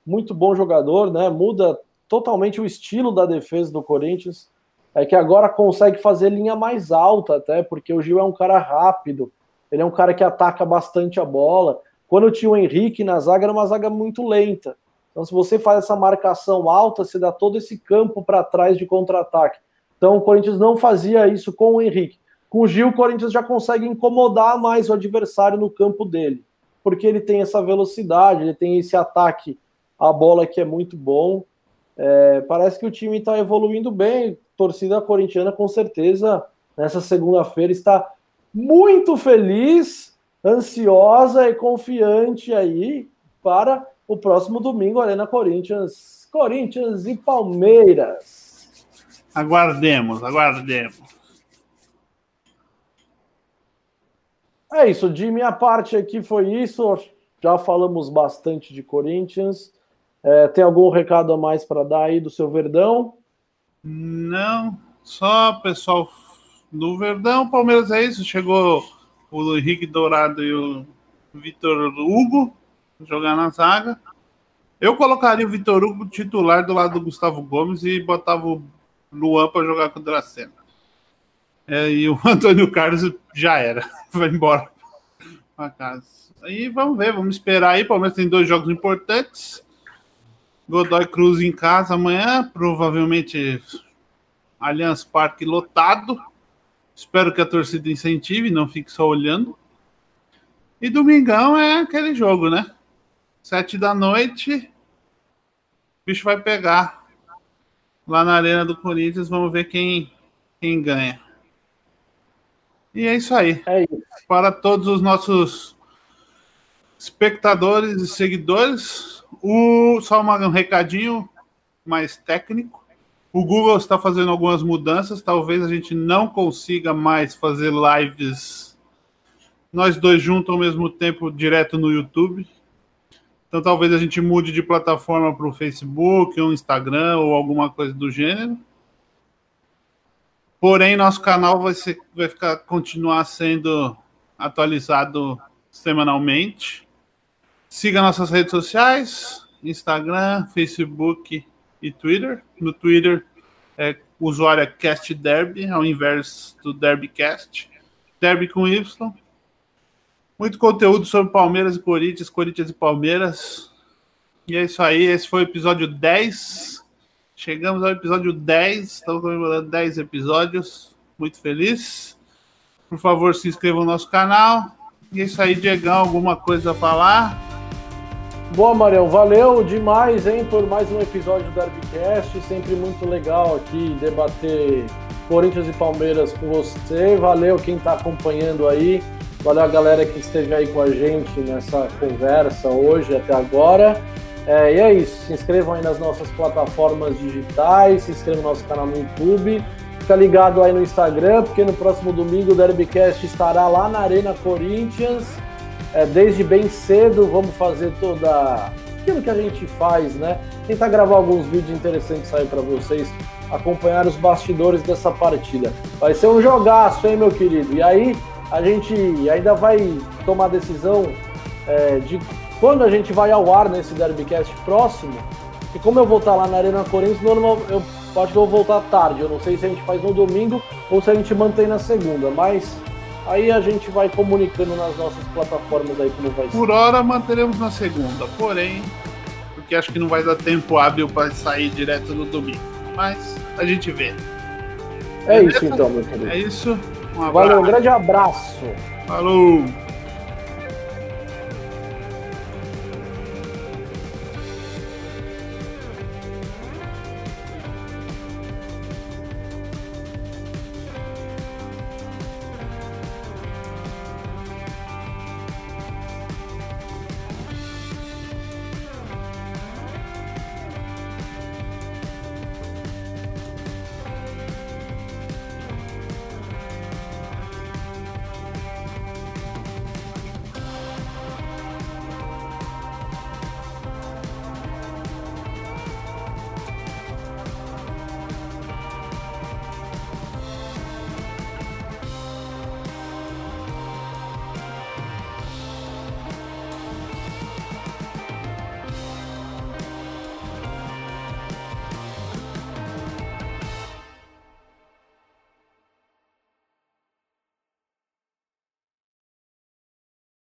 muito bom jogador, né? Muda totalmente o estilo da defesa do Corinthians. É que agora consegue fazer linha mais alta, até, porque o Gil é um cara rápido, ele é um cara que ataca bastante a bola. Quando tinha o Henrique na zaga, era uma zaga muito lenta. Então, se você faz essa marcação alta, você dá todo esse campo para trás de contra-ataque. Então, o Corinthians não fazia isso com o Henrique. Com o Gil, o Corinthians já consegue incomodar mais o adversário no campo dele, porque ele tem essa velocidade, ele tem esse ataque à bola que é muito bom. É, parece que o time está evoluindo bem. Torcida corintiana, com certeza, nessa segunda-feira está muito feliz, ansiosa e confiante aí para o próximo domingo, Arena Corinthians. Corinthians e Palmeiras. Aguardemos, aguardemos. É isso, de minha parte aqui foi isso. Já falamos bastante de Corinthians. É, tem algum recado a mais para dar aí do seu Verdão? Não, só pessoal do Verdão. Palmeiras é isso. Chegou o Henrique Dourado e o Vitor Hugo jogar na zaga. Eu colocaria o Vitor Hugo titular do lado do Gustavo Gomes e botava o Luan para jogar com o Dracena. É, e o (laughs) Antônio Carlos já era, (laughs) vai embora para casa. Aí vamos ver, vamos esperar aí. Palmeiras tem dois jogos importantes. Godoy Cruz em casa amanhã, provavelmente Allianz Parque lotado. Espero que a torcida incentive, não fique só olhando. E domingão é aquele jogo, né? Sete da noite, o bicho vai pegar lá na Arena do Corinthians. Vamos ver quem, quem ganha. E é isso aí. É isso. Para todos os nossos espectadores e seguidores, o, só um recadinho mais técnico. O Google está fazendo algumas mudanças. Talvez a gente não consiga mais fazer lives nós dois juntos ao mesmo tempo direto no YouTube. Então talvez a gente mude de plataforma para o Facebook, ou Instagram ou alguma coisa do gênero. Porém, nosso canal vai, ser, vai ficar, continuar sendo atualizado semanalmente. Siga nossas redes sociais: Instagram, Facebook e Twitter. No Twitter, é, o usuário é Cast Derby, ao invés do Derbycast. Derby com Y. Muito conteúdo sobre Palmeiras e Corinthians, Corinthians e Palmeiras. E é isso aí, esse foi o episódio 10 Chegamos ao episódio 10, estamos comemorando 10 episódios. Muito feliz. Por favor, se inscreva no nosso canal. E é isso aí, Diegão, alguma coisa a falar? Boa, Marião, valeu demais, hein, por mais um episódio do Derbycast. Sempre muito legal aqui debater Corinthians e Palmeiras com você. Valeu quem está acompanhando aí. Valeu a galera que esteve aí com a gente nessa conversa hoje até agora. É, e é isso. Se inscrevam aí nas nossas plataformas digitais, se inscrevam no nosso canal no YouTube. Fica ligado aí no Instagram, porque no próximo domingo o Derbycast estará lá na Arena Corinthians. É, desde bem cedo, vamos fazer toda aquilo que a gente faz, né? Tentar gravar alguns vídeos interessantes aí para vocês acompanhar os bastidores dessa partida. Vai ser um jogaço, hein, meu querido? E aí a gente ainda vai tomar decisão é, de quando a gente vai ao ar nesse Derbycast próximo, e como eu vou estar lá na Arena Corinthians, normal, eu acho que eu vou voltar tarde. Eu não sei se a gente faz no domingo ou se a gente mantém na segunda, mas aí a gente vai comunicando nas nossas plataformas aí como vai ser. Por hora manteremos na segunda, porém, porque acho que não vai dar tempo hábil para sair direto no domingo. Mas a gente vê. É Beleza? isso então, meu querido. É isso. Um Valeu, um grande abraço. Falou!